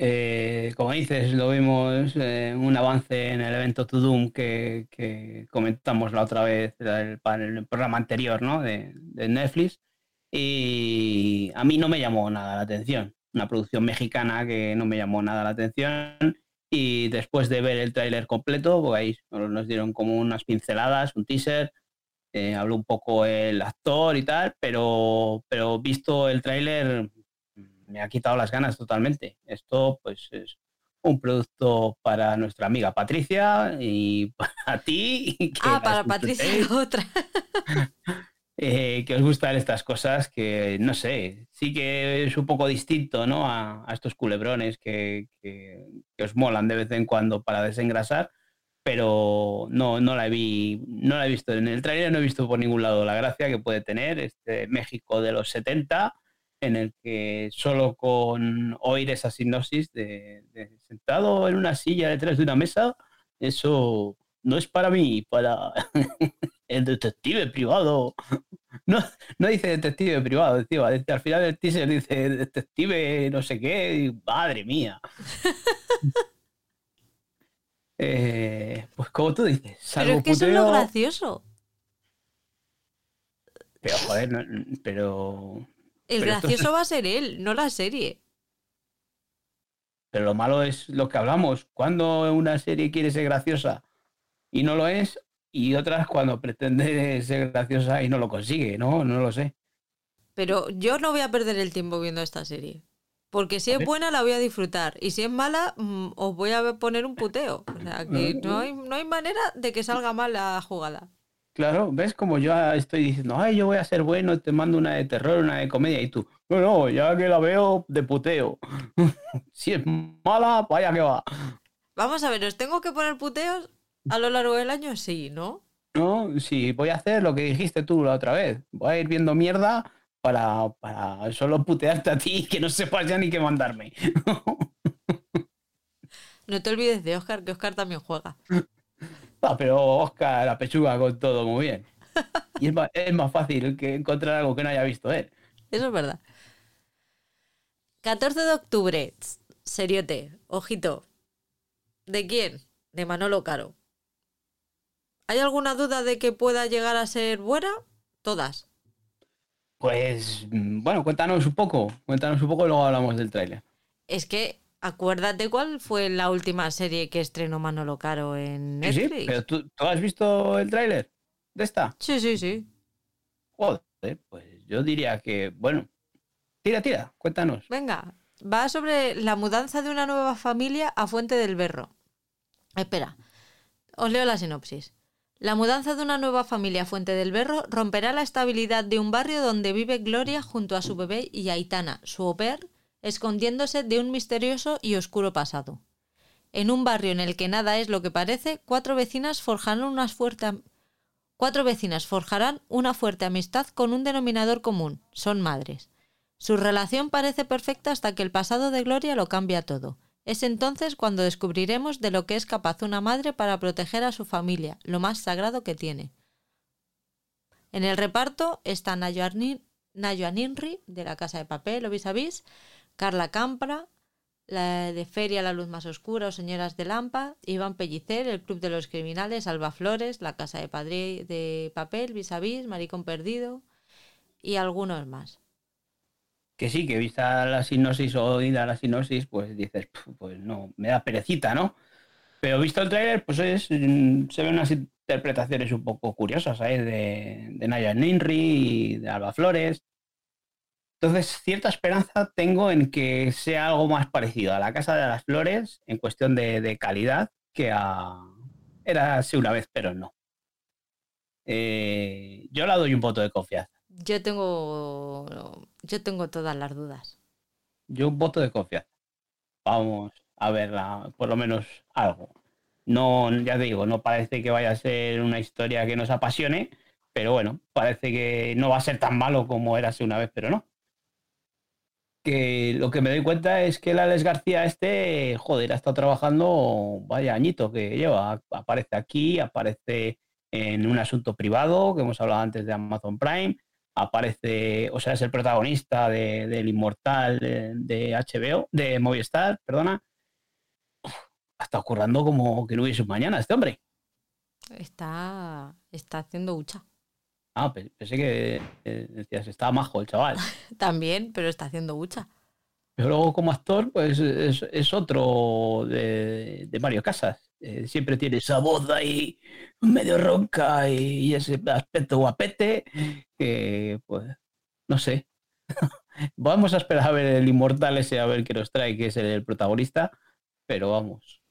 Eh, como dices, lo vimos eh, un avance en el evento To Doom que, que comentamos la otra vez en el, el programa anterior ¿no? de, de Netflix. Y a mí no me llamó nada la atención. Una producción mexicana que no me llamó nada la atención y después de ver el tráiler completo, pues ahí nos dieron como unas pinceladas, un teaser, eh, habló un poco el actor y tal, pero, pero visto el tráiler me ha quitado las ganas totalmente. Esto pues es un producto para nuestra amiga Patricia y [laughs] para ti. ah, para Patricia [laughs] otra. Eh, que os gustan estas cosas que, no sé, sí que es un poco distinto ¿no? a, estos culebrones que, que, os molan de vez en cuando para desengrasar, pero no, no, la, vi, no la he visto en el trailer, no he visto por ningún lado la gracia que puede tener este México de los 70, en el que solo con oír esa sinopsis de, de sentado en una silla detrás de una mesa, eso no es para mí, para [laughs] el detective privado. No, no dice detective privado, tío. Al final del teaser dice detective no sé qué. madre mía. [laughs] Eh, pues como tú dices, Pero es que eso es lo gracioso. Pero joder, pero... El gracioso va a ser él, no la serie. Pero lo malo es lo que hablamos. Cuando una serie quiere ser graciosa y no lo es, y otras cuando pretende ser graciosa y no lo consigue, ¿no? No lo sé. Pero yo no voy a perder el tiempo viendo esta serie. Porque si es buena la voy a disfrutar. Y si es mala, mm, os voy a poner un puteo. O sea, [laughs] que no hay, no hay manera de que salga mal la jugada. Claro, ¿ves? Como yo estoy diciendo, ay, yo voy a ser bueno, te mando una de terror, una de comedia, y tú, no, no, ya que la veo de puteo. [laughs] si es mala, vaya que va. Vamos a ver, ¿os tengo que poner puteos a lo largo del año? Sí, ¿no? No, sí, voy a hacer lo que dijiste tú la otra vez. Voy a ir viendo mierda para, para solo putearte a ti y que no sepas ya ni qué mandarme. [laughs] no te olvides de Oscar, que Oscar también juega. [laughs] Ah, pero Oscar la pechuga con todo muy bien. Y es más, es más fácil que encontrar algo que no haya visto él. Eso es verdad. 14 de octubre, seriote, ojito. ¿De quién? De Manolo Caro. ¿Hay alguna duda de que pueda llegar a ser buena? Todas. Pues mm, bueno, cuéntanos un poco, cuéntanos un poco y luego hablamos del tráiler. Es que acuérdate cuál fue la última serie que estrenó Manolo Caro en Netflix. Sí, pero ¿tú, has visto el tráiler de esta? Sí, sí, sí. Joder, pues yo diría que, bueno, tira, tira, cuéntanos. Venga, va sobre la mudanza de una nueva familia a Fuente del Berro. Espera, os leo la sinopsis. La mudanza de una nueva familia a Fuente del Berro romperá la estabilidad de un barrio donde vive Gloria junto a su bebé y Aitana, su au pair, escondiéndose de un misterioso y oscuro pasado. En un barrio en el que nada es lo que parece, cuatro vecinas forjarán, unas cuatro vecinas forjarán una fuerte amistad con un denominador común, son madres. Su relación parece perfecta hasta que el pasado de Gloria lo cambia todo. Es entonces cuando descubriremos de lo que es capaz una madre para proteger a su familia, lo más sagrado que tiene. En el reparto está Nayo Aninri, de La Casa de Papel o Vis a Vis, Carla Campra, la de Feria La Luz Más Oscura o Señoras de Lampa, Iván Pellicer, El Club de los Criminales, Alba Flores, La Casa de, Papel, Vis a Vis, Maricón Perdido y algunos más que sí, que vista la sinopsis o oída la sinopsis, pues dices, pues no, me da perecita, ¿no? Pero visto el tráiler, pues es, mm, se ven unas interpretaciones un poco curiosas, ¿sabes? De, de Naya Ninri y de Alba Flores. Entonces, cierta esperanza tengo en que sea algo más parecido a la Casa de las Flores en cuestión de, calidad que a... Era así una vez, pero no. Eh, yo la doy un voto de confianza. Yo tengo, yo tengo todas las dudas. Yo voto de confianza. Vamos a verla, por lo menos algo. No, ya te digo, no parece que vaya a ser una historia que nos apasione, pero bueno, parece que no va a ser tan malo como era hace una vez, pero no. Que lo que me doy cuenta es que el Alex García este, joder, ha estado trabajando, vaya añito que lleva. Aparece aquí, aparece en un asunto privado, que hemos hablado antes de Amazon Prime, aparece, o sea, es el protagonista del Inmortal de, HBO, de Movistar, perdona. Está ocurriendo como que no hubiese mañana este hombre. Está, está haciendo hucha. Ah, pensé que eh, decías, estaba majo el chaval. [laughs] También, pero está haciendo mucha. Pero luego como actor, pues es, otro de, Mario Casas. Eh, siempre tiene esa voz ahí medio ronca y, ese aspecto guapete que, pues, no sé. [laughs] vamos a esperar a ver el inmortal ese, a ver qué nos trae, que es el protagonista, pero vamos.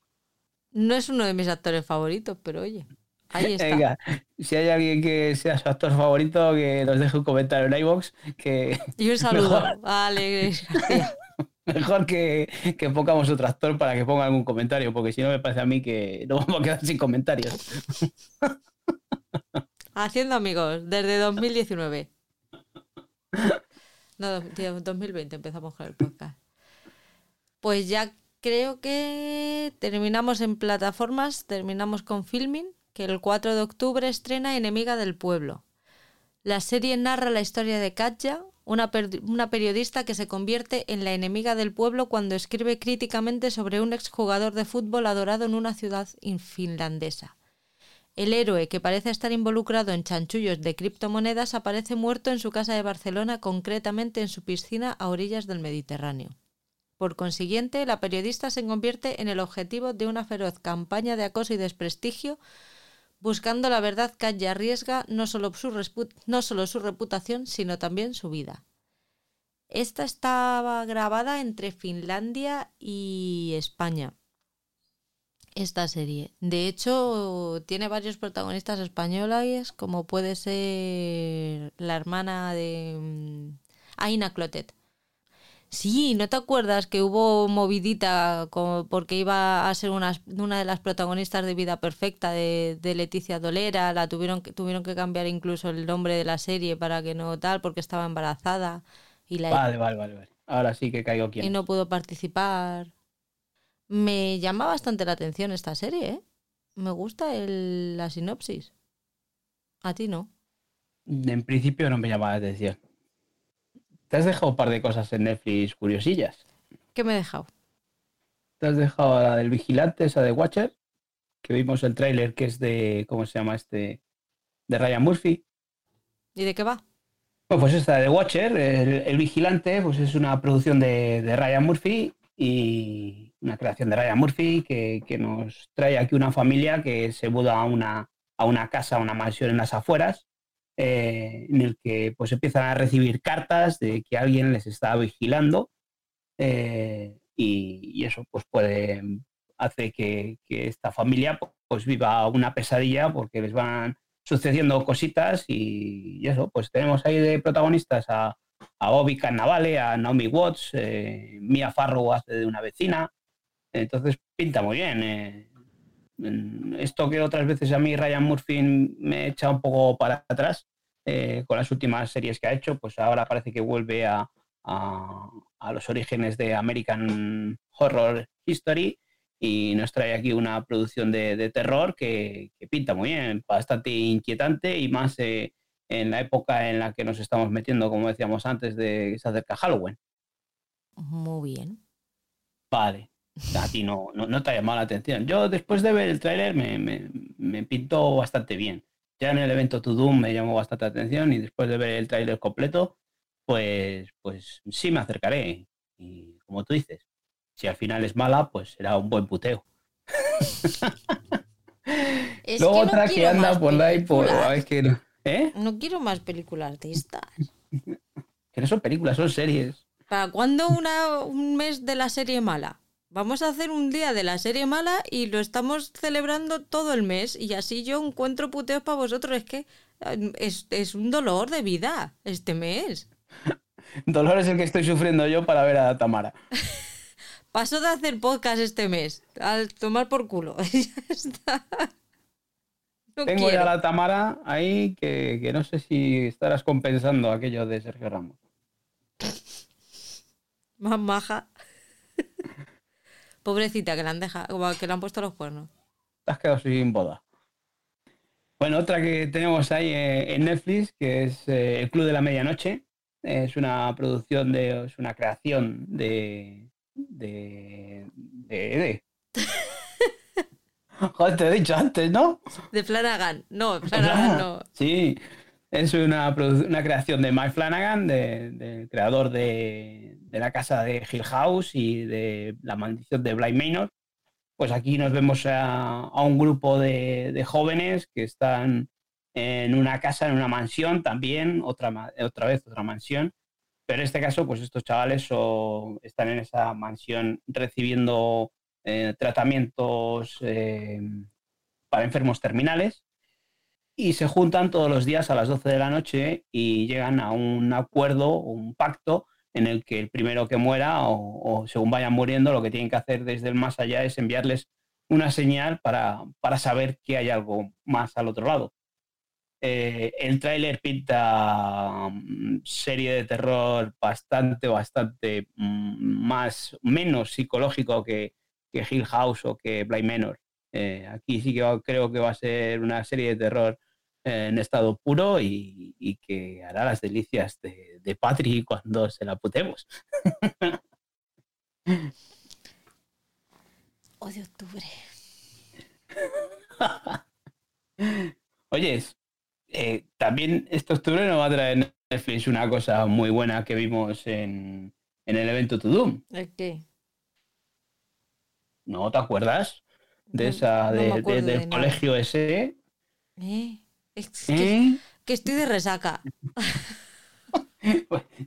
No es uno de mis actores favoritos, pero oye. Ahí [laughs] está. si hay alguien que sea su actor favorito, que nos deje un comentario en iVoox. Que y un [laughs] saludo. Vale, Mejor que, que pongamos otro actor para que ponga algún comentario, porque si no me parece a mí que nos vamos a quedar sin comentarios. Haciendo amigos, desde 2019. No, 2020 empezamos con el podcast. Pues ya creo que terminamos en plataformas, terminamos con filming que el 4 de octubre estrena Enemiga del Pueblo. La serie narra la historia de Katja, una, periodista que se convierte en la enemiga del pueblo cuando escribe críticamente sobre un exjugador de fútbol adorado en una ciudad finlandesa. El héroe, que parece estar involucrado en chanchullos de criptomonedas, aparece muerto en su casa de Barcelona, concretamente en su piscina a orillas del Mediterráneo. Por consiguiente, la periodista se convierte en el objetivo de una feroz campaña de acoso y desprestigio Buscando la verdad, Katja arriesga no solo, su no solo su reputación, sino también su vida. Esta estaba grabada entre Finlandia y España. Esta serie. De hecho, tiene varios protagonistas españoles, como puede ser la hermana de mm, Aina Clotet. Sí, ¿no te acuerdas que hubo movidita porque iba a ser una, de las protagonistas de Vida Perfecta de, Leticia Dolera? La tuvieron que, tuvieron que cambiar incluso el nombre de la serie para que no tal, porque estaba embarazada. Y la, vale, vale, vale, Ahora sí que caigo aquí. Y no pudo participar. Me llama bastante la atención esta serie, ¿eh? Me gusta la sinopsis. A ti no. En principio no me llama la atención. Te has dejado un par de cosas en Netflix curiosillas. ¿Qué me he dejado? Te has dejado la del vigilante, esa de Watcher, que vimos el tráiler que es de, ¿cómo se llama este? De Ryan Murphy. ¿Y de qué va? Bueno, pues esta de Watcher, el, vigilante, pues es una producción de, Ryan Murphy y una creación de Ryan Murphy que, nos trae aquí una familia que se muda a una, a una casa, a una mansión en las afueras eh, en el que pues empiezan a recibir cartas de que alguien les está vigilando eh, y, eso pues puede hacer que, esta familia pues viva una pesadilla porque les van sucediendo cositas y, eso pues tenemos ahí de protagonistas a, a Bobby Cannavale, a Naomi Watts, eh, Mia Farrow hace de una vecina, entonces pinta muy bien esto que otras veces a mí Ryan Murphy me echa un poco para atrás eh, con las últimas series que ha hecho, pues ahora parece que vuelve a, los orígenes de American Horror History y nos trae aquí una producción de, terror que, pinta muy bien, bastante inquietante y más eh, en la época en la que nos estamos metiendo, como decíamos antes, de que se acerca Halloween. Muy bien. Vale a ti no, no, te ha llamado la atención. Yo después de ver el tráiler me, me, pintó bastante bien. Ya en el evento To Doom me llamó bastante atención y después de ver el tráiler completo, pues, pues sí me acercaré. Y como tú dices, si al final es mala, pues será un buen puteo. Luego otra que anda por ahí por... que ¿eh? no, quiero más películas de estas. [laughs] que no son películas, son series. ¿Para cuándo una, un mes de la serie mala? Vamos a hacer un día de la serie mala y lo estamos celebrando todo el mes y así yo encuentro puteos para vosotros. Es que eh, es, un dolor de vida este mes. [laughs] dolor es el que estoy sufriendo yo para ver a Tamara. [laughs] Paso de hacer podcast este mes, al tomar por culo. [laughs] Tengo ya la Tamara ahí que, que no sé si estarás compensando aquello de Sergio Ramos. Más maja. Pobrecita, que le han dejado, que le han puesto los cuernos. Te has quedado sin boda. Bueno, otra que tenemos ahí eh, en Netflix, que es eh, El Club de la Medianoche. Es una producción de, es una creación de, de, de, [laughs] Joder, te he dicho antes, ¿no? De Flanagan. No, [laughs] Flanagan no. Sí, es una, una, creación de Mike Flanagan, del creador de, de, la casa de Hill House y de La maldición de Blind Manor. Pues aquí nos vemos a, un grupo de, de, jóvenes que están en una casa, en una mansión también, otra, otra vez otra mansión. Pero en este caso, pues estos chavales están en esa mansión recibiendo eh, tratamientos eh, para enfermos terminales y se juntan todos los días a las 12 de la noche y llegan a un acuerdo, un pacto en el que el primero que muera o, según vayan muriendo, lo que tienen que hacer desde el más allá es enviarles una señal para, saber que hay algo más al otro lado. Eh, el tráiler pinta mm, serie de terror bastante, bastante mm, más, menos psicológico que, que Hill House o que Blind Manor. Eh, aquí sí que creo que va a ser una serie de terror en estado puro y, que hará las delicias de, de Patri cuando se la putemos. [laughs] O de octubre. [laughs] Oyes, eh, también este octubre nos va a traer Netflix una cosa muy buena que vimos en, en el evento To Doom. ¿El qué? ¿No te acuerdas? De esa, del colegio ese. ¿Eh? ¿Eh? que, estoy de resaca. [laughs]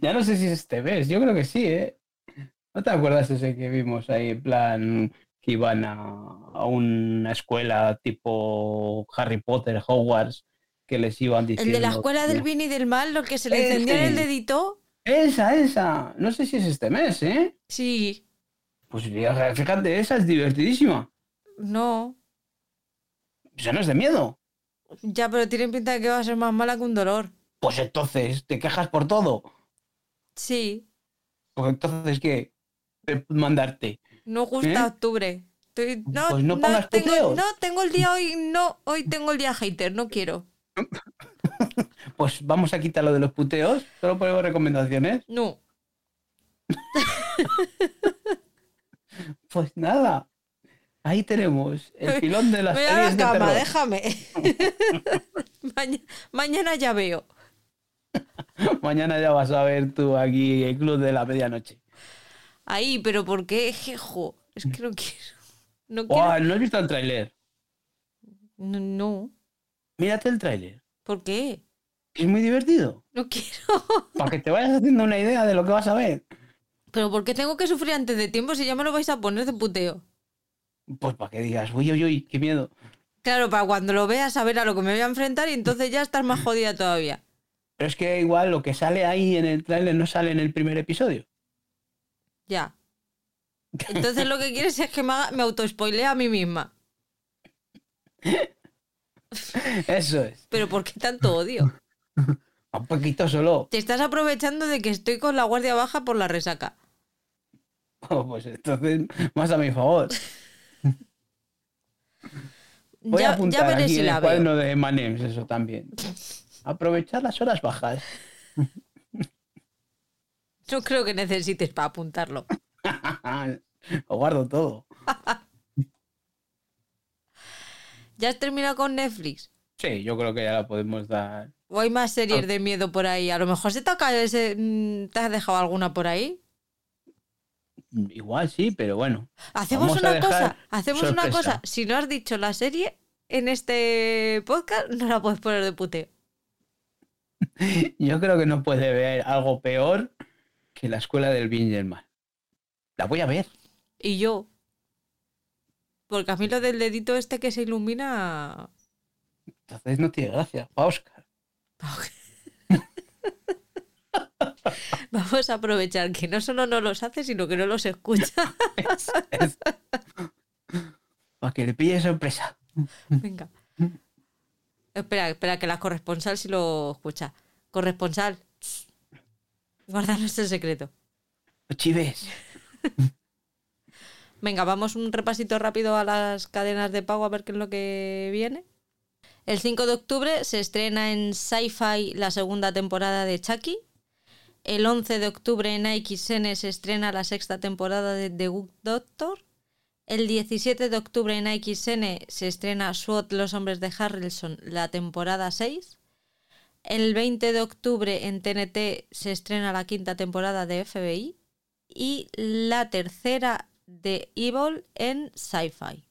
Ya no sé si es este mes, yo creo que sí, ¿eh? ¿No te acuerdas ese que vimos ahí, en plan, que iban a, una escuela tipo Harry Potter, Hogwarts, que les iban diciendo... El de la escuela del bien y del mal, lo que se le encendió en el dedito. Esa, esa. No sé si es este mes, ¿eh? Sí. Pues fíjate, esa es divertidísima. No. Eso no es de miedo. Ya, pero tiene pinta de que va a ser más mala que un dolor. Pues entonces, ¿te quejas por todo? Sí. Pues entonces, ¿qué? Mandarte. No gusta ¿Eh? octubre. no, pues no pongas tengo, No, tengo el día hoy, no, hoy tengo el día hater, no quiero. [laughs] pues vamos a quitar lo de los puteos, solo ponemos recomendaciones. No. [laughs] pues nada. Ahí tenemos el pilón de las [laughs] Voy a la cama, déjame. [laughs] mañana ya veo. [laughs] mañana ya vas a ver tú aquí el club de la medianoche. Ahí, pero ¿por qué, jejo? Es que no quiero. No, quiero... ¿no has visto el tráiler? No, Mírate el tráiler. ¿Por qué? Es muy divertido. No quiero. Para que te vayas haciendo una idea de lo que vas a ver. Pero ¿por qué tengo que sufrir antes de tiempo si ya me lo vais a poner de puteo? Pues para que digas, uy, uy, uy, qué miedo. Claro, para cuando lo veas saber a lo que me voy a enfrentar y entonces ya estás más jodida todavía. Pero es que igual lo que sale ahí en el trailer no sale en el primer episodio. Ya. Entonces lo que quieres es que me, me autospoilea a mí misma. [laughs] Eso es. Pero ¿por qué tanto odio? [laughs] Un poquito solo. Te estás aprovechando de que estoy con la guardia baja por la resaca. Oh, [laughs] pues entonces, más a mi favor. Voy a apuntar aquí en el cuaderno de Manems eso también. [laughs] Aprovechar las horas bajas. [laughs] No creo que necesites para apuntarlo. [laughs] Lo guardo todo. ¿Ya has terminado con Netflix? Sí, yo creo que ya la podemos dar. ¿O hay más series ah. de miedo por ahí? A lo mejor se te, ese... Mm, ¿te has dejado alguna por ahí. Igual sí, pero bueno. Hacemos una cosa, hacemos una cosa. Si no has dicho la serie en este podcast, no la puedes poner de puteo. [laughs] Yo creo que no puede haber algo peor que la escuela del bien y el mal. La voy a ver. Y yo. Porque a mí lo del dedito este que se ilumina. Entonces no tiene gracia. Pa Oscar. [laughs] [laughs] Vamos a aprovechar que no solo no los hace, sino que no los escucha. Para que le pille sorpresa. Venga. Espera, espera, que la corresponsal si lo escucha. Corresponsal. Guardanos el secreto. Chives. Venga, vamos un repasito rápido a las cadenas de pago a ver qué es lo que viene. El 5 de octubre se estrena en Sci-Fi la segunda temporada de Chucky. El 11 de octubre en AXN se estrena la sexta temporada de The Good Doctor. El 17 de octubre en AXN se estrena SWAT Los Hombres de Harrelson, la temporada 6. El 20 de octubre en TNT se estrena la quinta temporada de FBI y la tercera de Evil en Sci-Fi.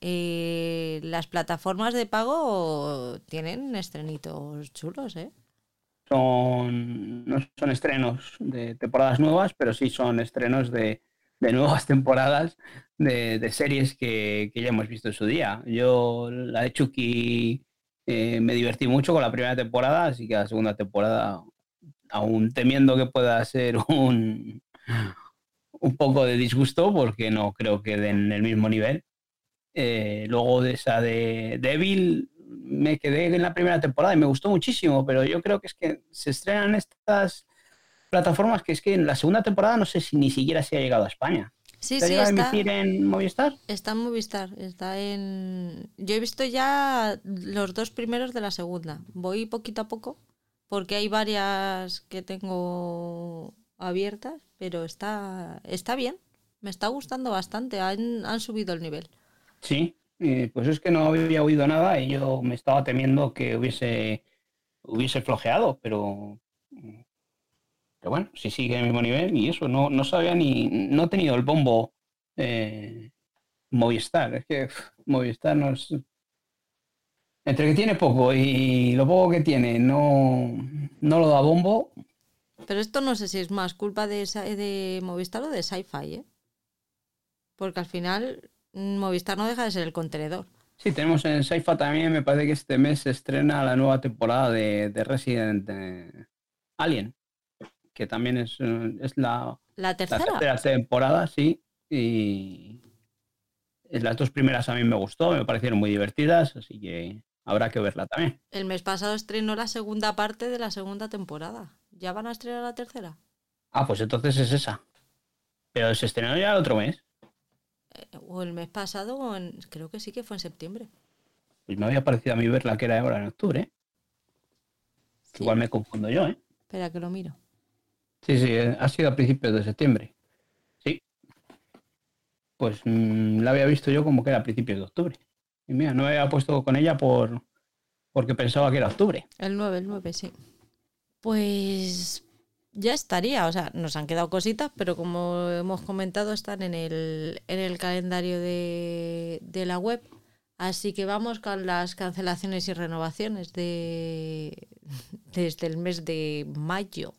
Eh, las plataformas de pago tienen estrenitos chulos, ¿eh? Son, no son estrenos de temporadas nuevas, pero sí son estrenos de, de nuevas [laughs] temporadas de, de series que, que, ya hemos visto en su día. Yo, la de Chucky, eh, me divertí mucho con la primera temporada, así que la segunda temporada, aún temiendo que pueda ser [laughs] un, un poco de disgusto, porque no creo que den el mismo nivel. Eh, luego de esa de Devil, me quedé en la primera temporada y me gustó muchísimo, pero yo creo que es que se estrenan estas plataformas que es que en la segunda temporada no sé si ni siquiera se ha llegado a España. Sí, ¿Se sí, está, emitir en Movistar? está en Movistar, está en... Yo he visto ya los dos primeros de la segunda. Voy poquito a poco porque hay varias que tengo abiertas, pero está, está bien. Me está gustando bastante, han, han subido el nivel. Sí, eh, pues es que no había oído nada y yo me estaba temiendo que hubiese, hubiese flojeado, pero, pero bueno, si sigue el mismo nivel y eso, no, no sabía ni, no he tenido el bombo eh, Movistar, es que Movistar no es... Entre que tiene poco y lo poco que tiene no, no lo da bombo, Pero esto no sé si es más culpa de, de Movistar o de Sci-Fi, ¿eh? Porque al final Movistar no deja de ser el contenedor. Sí, tenemos en Saifa también, me parece que este mes se estrena la nueva temporada de, de Resident eh, Alien, que también es, eh, es la, La la tercera. tercera temporada, sí, y las dos primeras a mí me gustó, me parecieron muy divertidas, así que habrá que verla también. El mes pasado estrenó la segunda parte de la segunda temporada. ¿Ya van a estrenar la tercera? Ah, pues entonces es esa. Pero se estrenó ya el otro mes, O el mes pasado, o en- creo que sí que fue en septiembre. pues me había parecido a mí verla que era ahora en octubre, ¿eh? Sí. igual me confundo yo, ¿eh? Espera que lo miro. Sí, sí, eh, ha sido a principios de septiembre. Sí. Pues mm, la había visto yo como que era a principios de octubre. Y mira, no me había puesto con ella por porque pensaba que era octubre. El 9, el 9, sí. Pues ya estaría. O sea, nos han quedado cositas, pero como hemos comentado, están en el, en el calendario de, de la web. Así que vamos con las cancelaciones y renovaciones de desde el mes de mayo.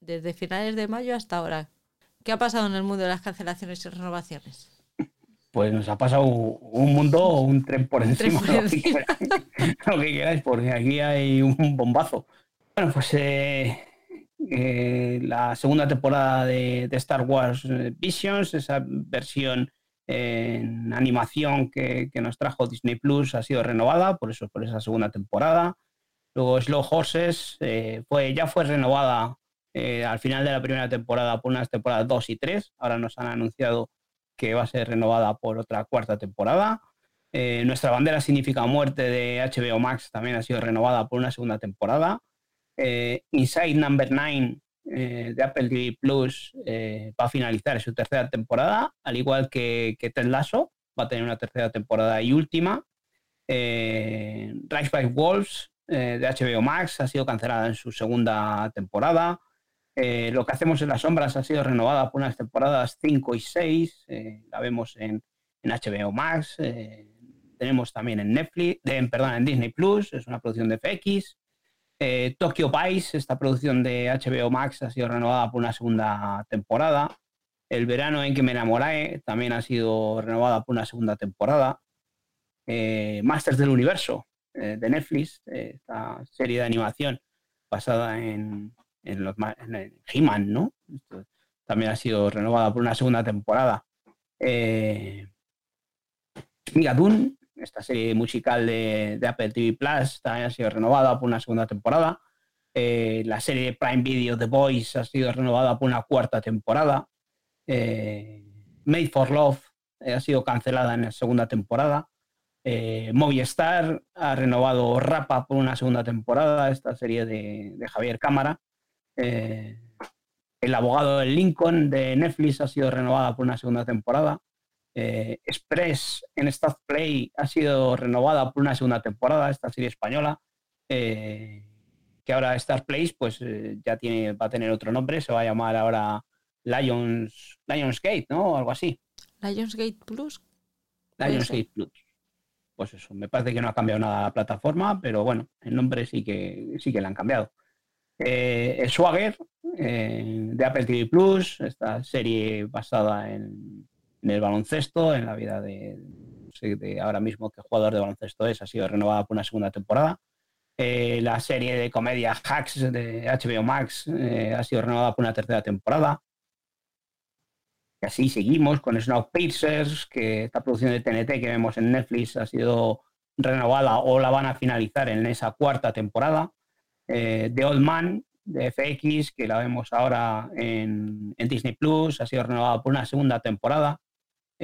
Desde finales de mayo hasta ahora. ¿Qué ha pasado en el mundo de las cancelaciones y renovaciones? Pues nos ha pasado un mundo o un tren por tren encima, por lo, que encima. queráis, [laughs] lo que queráis, porque aquí hay un bombazo. Bueno, pues eh, eh, la segunda temporada de, Star Wars eh, Visions, esa versión en animación que, nos trajo Disney Plus, ha sido renovada, por eso por esa segunda temporada. Luego Slow Horses eh, ya fue renovada eh, al final de la primera temporada por unas temporadas 2 y 3. Ahora nos han anunciado que va a ser renovada por otra cuarta temporada. Eh, Nuestra bandera significa muerte de HBO Max también ha sido renovada por una segunda temporada. Eh, Inside Number 9 eh, de Apple TV Plus eh, va a finalizar su tercera temporada, al igual que, que Ted Lasso, va a tener una tercera temporada y última. Rise by Wolves de HBO Max ha sido cancelada en su segunda temporada. Lo que hacemos en las sombras ha sido renovada por unas temporadas 5 y 6. eh, la vemos en, HBO Max. tenemos también en Netflix, perdón, en Disney Plus, es una producción de FX. Eh, Tokyo Vice, esta producción de HBO Max, ha sido renovada por una segunda temporada. El verano en que me enamoré también ha sido renovada por una segunda temporada. Masters del Universo de Netflix, esta serie de animación basada en, en los en He-Man, ¿no? También ha sido renovada por una segunda temporada. Eh, Migadun, esta serie musical de, de Apple TV Plus, también ha sido renovada por una segunda temporada. Eh, la serie de Prime Video The Boys ha sido renovada por una cuarta temporada. Eh, Made for Love eh, ha sido cancelada en la segunda temporada. Eh, Movistar ha renovado Rapa por una segunda temporada, esta serie de, de Javier Cámara. El abogado del Lincoln de Netflix ha sido renovada por una segunda temporada. Eh, Express en Stat Play ha sido renovada por una segunda temporada, esta serie española. Eh, que ahora Star Place pues eh, ya tiene, va a tener otro nombre, se va a llamar ahora Lions, Lionsgate, ¿no? O algo así. Lionsgate Plus. Lionsgate Plus. Pues eso, me parece que no ha cambiado nada la plataforma, pero bueno, el nombre sí que sí que le han cambiado. Eh, Swagger de Apple TV Plus, esta serie basada en, el baloncesto, en la vida de, de, ahora mismo qué jugador de baloncesto es, ha sido renovada por una segunda temporada. Eh, la serie de comedia Hacks de HBO Max eh, ha sido renovada por una tercera temporada. Y así seguimos con Snowpiercer, que esta producción de TNT que vemos en Netflix ha sido renovada o la van a finalizar en esa cuarta temporada. Eh, The Old Man de FX, que la vemos ahora en, en Disney Plus, ha sido renovada por una segunda temporada.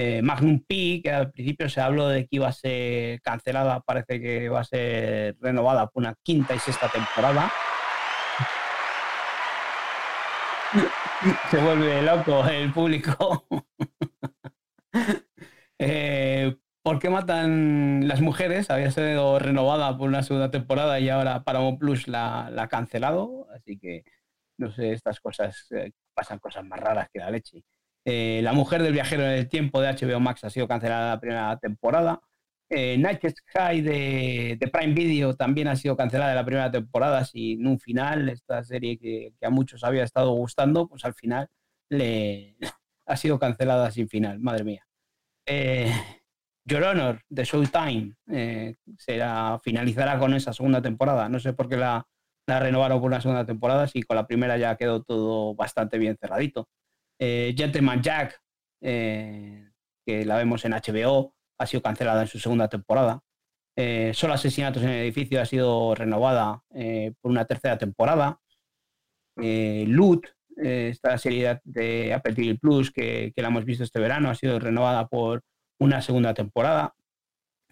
Eh, Magnum P, que al principio se habló de que iba a ser cancelada, parece que va a ser renovada por una quinta y sexta temporada. [laughs] se vuelve loco el público. [laughs] Eh, ¿Por qué matan las mujeres? Había sido renovada por una segunda temporada y ahora Paramount Plus la, ha cancelado. Así que, no sé, estas cosas, eh, pasan cosas más raras que la leche. Eh, la mujer del viajero en el tiempo de HBO Max ha sido cancelada la primera temporada. Eh, Night Sky de, Prime Video también ha sido cancelada la primera temporada sin un final. Esta serie que, a muchos había estado gustando, pues al final le [laughs] ha sido cancelada sin final. Madre mía. Eh, Your Honor de Showtime eh, será, finalizará con esa segunda temporada. No sé por qué la, la renovaron por una segunda temporada, si con la primera ya quedó todo bastante bien cerradito. Eh, Gentleman Jack, eh, que la vemos en HBO, ha sido cancelada en su segunda temporada. Eh, Solo Asesinatos en el Edificio ha sido renovada por una tercera temporada. Loot, esta serie de Apple TV Plus que, la hemos visto este verano, ha sido renovada por una segunda temporada.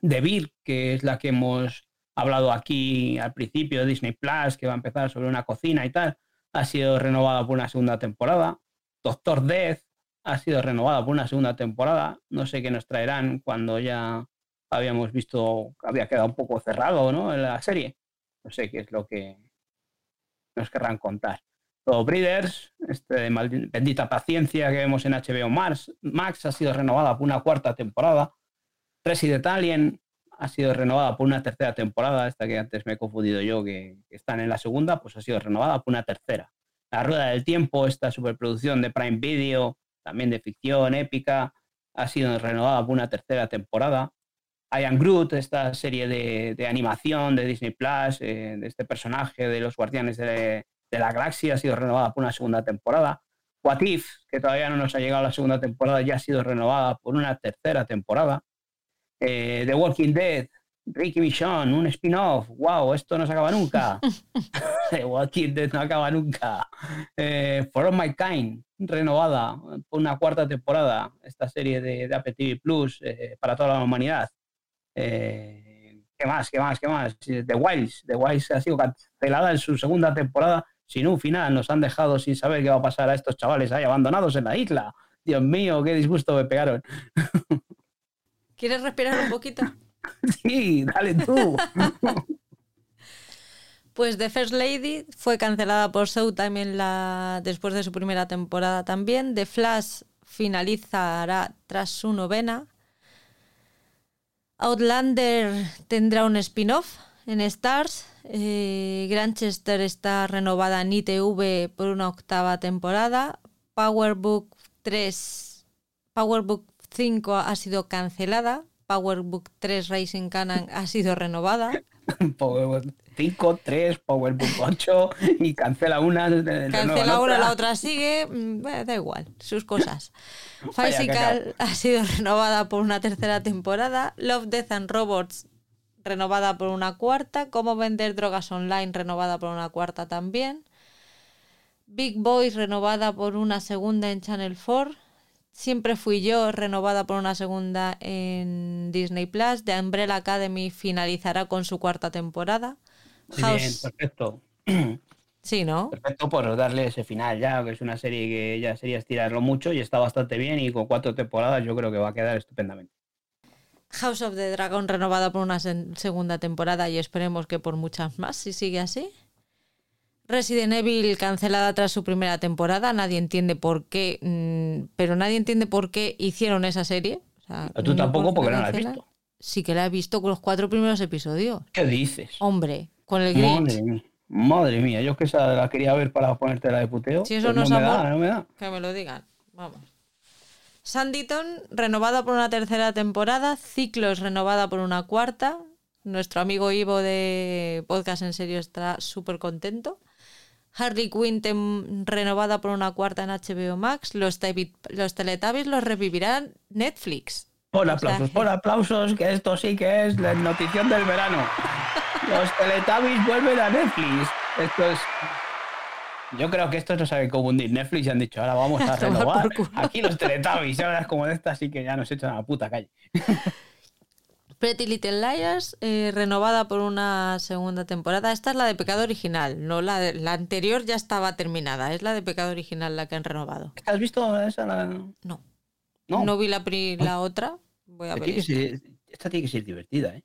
The Beer, que es la que hemos hablado aquí al principio Disney Plus, que va a empezar sobre una cocina y tal, ha sido renovada por una segunda temporada. Doctor Death ha sido renovada por una segunda temporada. No sé qué nos traerán cuando ya habíamos visto que había quedado un poco cerrado ¿no? en la serie. No sé qué es lo que nos querrán contar. Todo Breeders, este bendita paciencia que vemos en HBO Max, Max ha sido renovada por una cuarta temporada. Resident Alien ha sido renovada por una tercera temporada, esta que antes me he confundido yo, que están en la segunda, pues ha sido renovada por una tercera. La Rueda del Tiempo, esta superproducción de Prime Video, también de ficción épica, ha sido renovada por una tercera temporada. I Am Groot, esta serie de, animación de Disney Plus, eh, de este personaje de los Guardianes de, la Galaxia, ha sido renovada por una segunda temporada. What If, que todavía no nos ha llegado a la segunda temporada, ya ha sido renovada por una tercera temporada. Eh, The Walking Dead, Ricky Michon, un spin-off. ¡Wow! Esto no se acaba nunca. [laughs] Walking Dead no acaba nunca. Eh, For All My Kind, renovada por una cuarta temporada. Esta serie de, Apple TV Plus eh, para toda la humanidad. Eh, ¿Qué más? ¿Qué más? ¿Qué más? The Wilds. The Wilds ha sido cancelada en su segunda temporada sin un final. Nos han dejado sin saber qué va a pasar a estos chavales ahí abandonados en la isla. Dios mío, qué disgusto me pegaron. [laughs] ¿Quieres respirar un poquito? [laughs] Sí, dale tú. Pues The First Lady fue cancelada por Showtime en la... después de su primera temporada también. The Flash finalizará tras su novena. Outlander tendrá un spin-off en Stars. Eh, Granchester está renovada en ITV por una octava temporada. Powerbook 3, Powerbook 5 ha sido cancelada PowerBook 3 Racing Canon ha sido renovada. [laughs] PowerBook 5, 3, PowerBook 8 y cancela una. Cancela una, la otra sigue. Mm, da igual, sus cosas. [laughs] Physical ha sido renovada por una tercera temporada. Love, Death and Robots renovada por una cuarta. Cómo vender drogas online renovada por una cuarta también. Big Boys renovada por una segunda en Channel 4. Siempre fui yo, renovada por una segunda en Disney Plus. The Umbrella Academy finalizará con su cuarta temporada. bien, perfecto. [clears throat] Sí, ¿no? Perfecto por darle ese final ya, que es una serie que ya sería estirarlo mucho y está bastante bien y con cuatro temporadas yo creo que va a quedar estupendamente. House of the Dragon renovada por una segunda temporada y esperemos que por muchas más, si sigue así. Resident Evil cancelada tras su primera temporada, nadie entiende por qué, mm, pero nadie entiende por qué hicieron esa serie. O sea, Tú no tampoco porque no la has visto. Sí que la he visto con los cuatro primeros episodios. ¿Qué dices? Hombre, con el Grinch. Madre mía. Madre mía, yo que esa la quería ver para ponerte la de puteo. Si eso no es me amor. da, no me da. Que me lo digan. Vamos. Sanditon, renovada por una tercera temporada. Ciclos, renovada por una cuarta. Nuestro amigo Ivo de Podcast en Serio está súper contento. Harley Quinn, renovada por una cuarta en HBO Max. Los, tebi- los Teletubbies los revivirán Netflix. Pon O aplausos, pon aplausos, que esto sí que es la notición del verano. [laughs] Los Teletubbies vuelven a Netflix. Esto es. Yo creo que estos no saben cómo hundir Netflix y han dicho, ahora vamos a [laughs] renovar por aquí los Teletubbies. Y ahora es como de esta, así que ya nos echan a la puta calle. [laughs] Pretty Little Liars, eh, renovada por una segunda temporada. Esta es la de Pecado Original, no la, de- la anterior ya estaba terminada. Es la de Pecado Original la que han renovado. ¿Has visto esa? La... No. No, No, vi la, pri- la otra. Voy a esta ver. tiene, que esta. ser, esta tiene que ser divertida, ¿eh?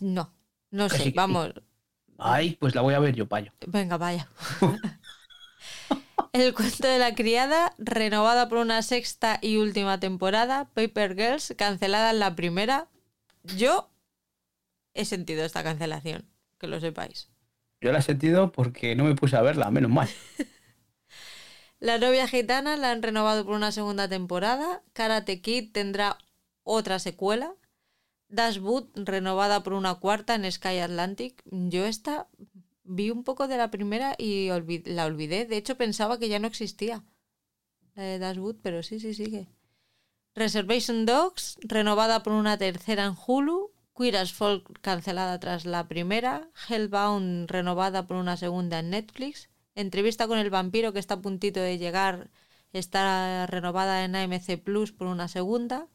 No, no sé. que. Vamos, Ay, pues la voy a ver yo, payo. venga, vaya. [laughs] El cuento de la criada, renovada por una sexta y última temporada. Paper Girls, cancelada en la primera. Yo he sentido esta cancelación, que lo sepáis. Yo la he sentido porque no me puse a verla, menos mal. [laughs] La novia gitana la han renovado por una segunda temporada. Karate Kid tendrá otra secuela. Dash Boot renovada por una cuarta en Sky Atlantic. Yo esta vi un poco de la primera y la olvidé. De hecho pensaba que ya no existía. La de Dash Boot, pero sí, sí, sigue. Reservation Dogs renovada por una tercera en Hulu. Queer as Folk cancelada tras la primera. Hellbound renovada por una segunda en Netflix. Entrevista con el vampiro que está a puntito de llegar está renovada en AMC Plus por una segunda.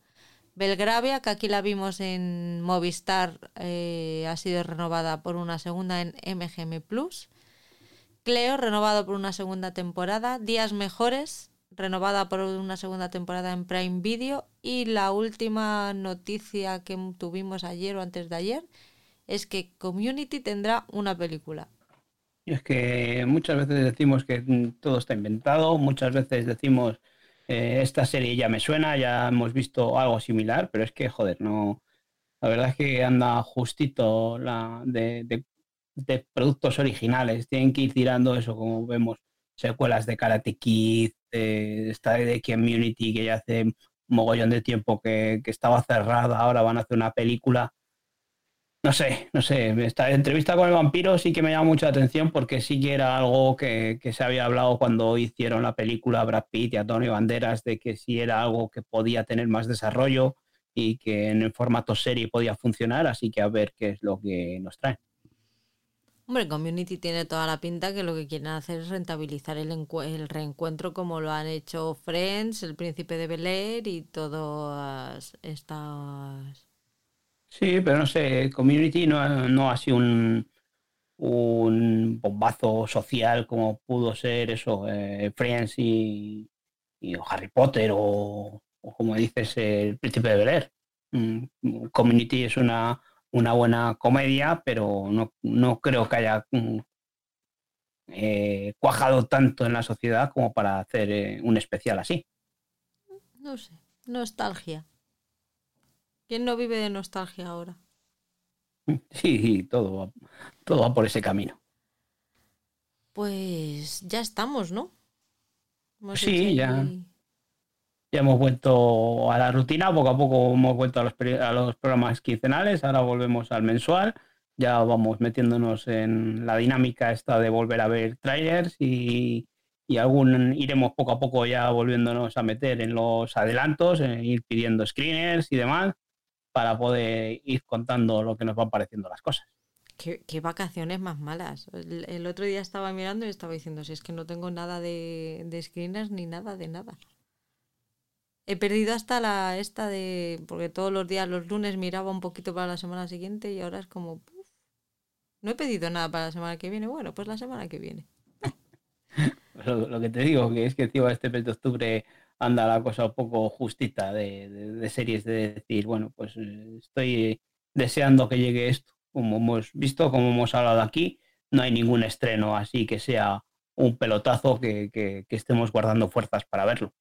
Belgravia, que aquí la vimos en Movistar, eh, ha sido renovada por una segunda en MGM Plus. Cleo, renovado por una segunda temporada. Días Mejores, renovada por una segunda temporada en Prime Video. Y la última noticia que tuvimos ayer o antes de ayer es que Community tendrá una película. Es que muchas veces decimos que todo está inventado, muchas veces decimos eh, esta serie ya me suena, ya hemos visto algo similar, pero es que, joder, no. La verdad es que anda justito la de, de- productos originales. Tienen que ir tirando eso, como vemos, secuelas de Karate Kid, de esta de Community que ya hace un mogollón de tiempo que, que estaba cerrada, ahora van a hacer una película. No sé, no sé. Esta entrevista con el vampiro sí que me llama mucha atención porque sí que era algo que, se había hablado cuando hicieron la película Brad Pitt y Antonio Banderas de que sí era algo que podía tener más desarrollo y que en el formato serie podía funcionar, así que a ver qué es lo que nos trae. Hombre, Community tiene toda la pinta que lo que quieren hacer es rentabilizar el, el reencuentro como lo han hecho Friends, El Príncipe de Bel Air y todas estas... Sí, pero no sé, Community no, no ha sido un, un bombazo social como pudo ser eso, eh, Friends y, y Harry Potter o, o como dices, El Príncipe de Bel Air. Mm, Community es una, una buena comedia, pero no, no creo que haya mm, eh, cuajado tanto en la sociedad como para hacer eh, un especial así. No sé, nostalgia. ¿Quién no vive de nostalgia ahora? Sí, sí, todo, va- todo va por ese camino. Pues ya estamos, ¿no? Hemos Sí, ya. Ya hemos vuelto a la rutina, poco a poco hemos vuelto a los, a los programas quincenales, ahora volvemos al mensual, ya vamos metiéndonos en la dinámica esta de volver a ver trailers y, y algún iremos poco a poco ya volviéndonos a meter en los adelantos, en ir pidiendo screeners y demás para poder ir contando lo que nos van pareciendo las cosas. ¿Qué, qué vacaciones más malas. El, el otro día estaba mirando y estaba diciendo, si es que no tengo nada de, de screeners ni nada de nada. He perdido hasta la esta de... Porque todos los días, los lunes, miraba un poquito para la semana siguiente y ahora es como... puf, no he pedido nada para la semana que viene. Bueno, pues la semana que viene. [laughs] Lo, lo que te digo, que es que encima este mes de octubre anda la cosa un poco justita de, de- series, de decir, bueno, pues eh, estoy deseando que llegue esto. Como hemos visto, como hemos hablado aquí, no hay ningún estreno así que sea un pelotazo que, que, estemos guardando fuerzas para verlo.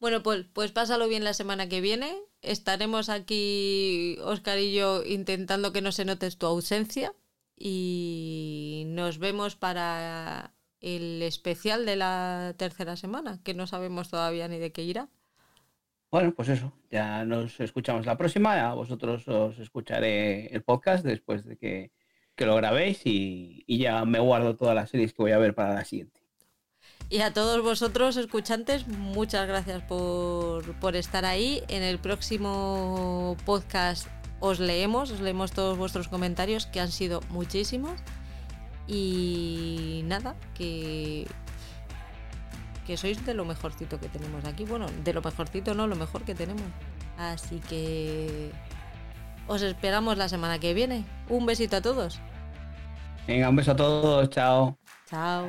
Bueno, Paul, pues pásalo bien la semana que viene. Estaremos aquí, Oscar y yo, intentando que no se note tu ausencia. Y nos vemos para el especial de la tercera semana, que no sabemos todavía ni de qué irá. Bueno, pues eso, ya nos escuchamos la próxima, a vosotros os escucharé el podcast después de que, lo grabéis y, ya me guardo todas las series que voy a ver para la siguiente. Y a todos vosotros, escuchantes, muchas gracias por, por, estar ahí. En el próximo podcast os leemos, os leemos todos vuestros comentarios, que han sido muchísimos. Y nada, que, que sois de lo mejorcito que tenemos aquí. Bueno, de lo mejorcito no, lo mejor que tenemos. Así que os esperamos la semana que viene. Un besito a todos. Venga, un beso a todos. Chao. Chao.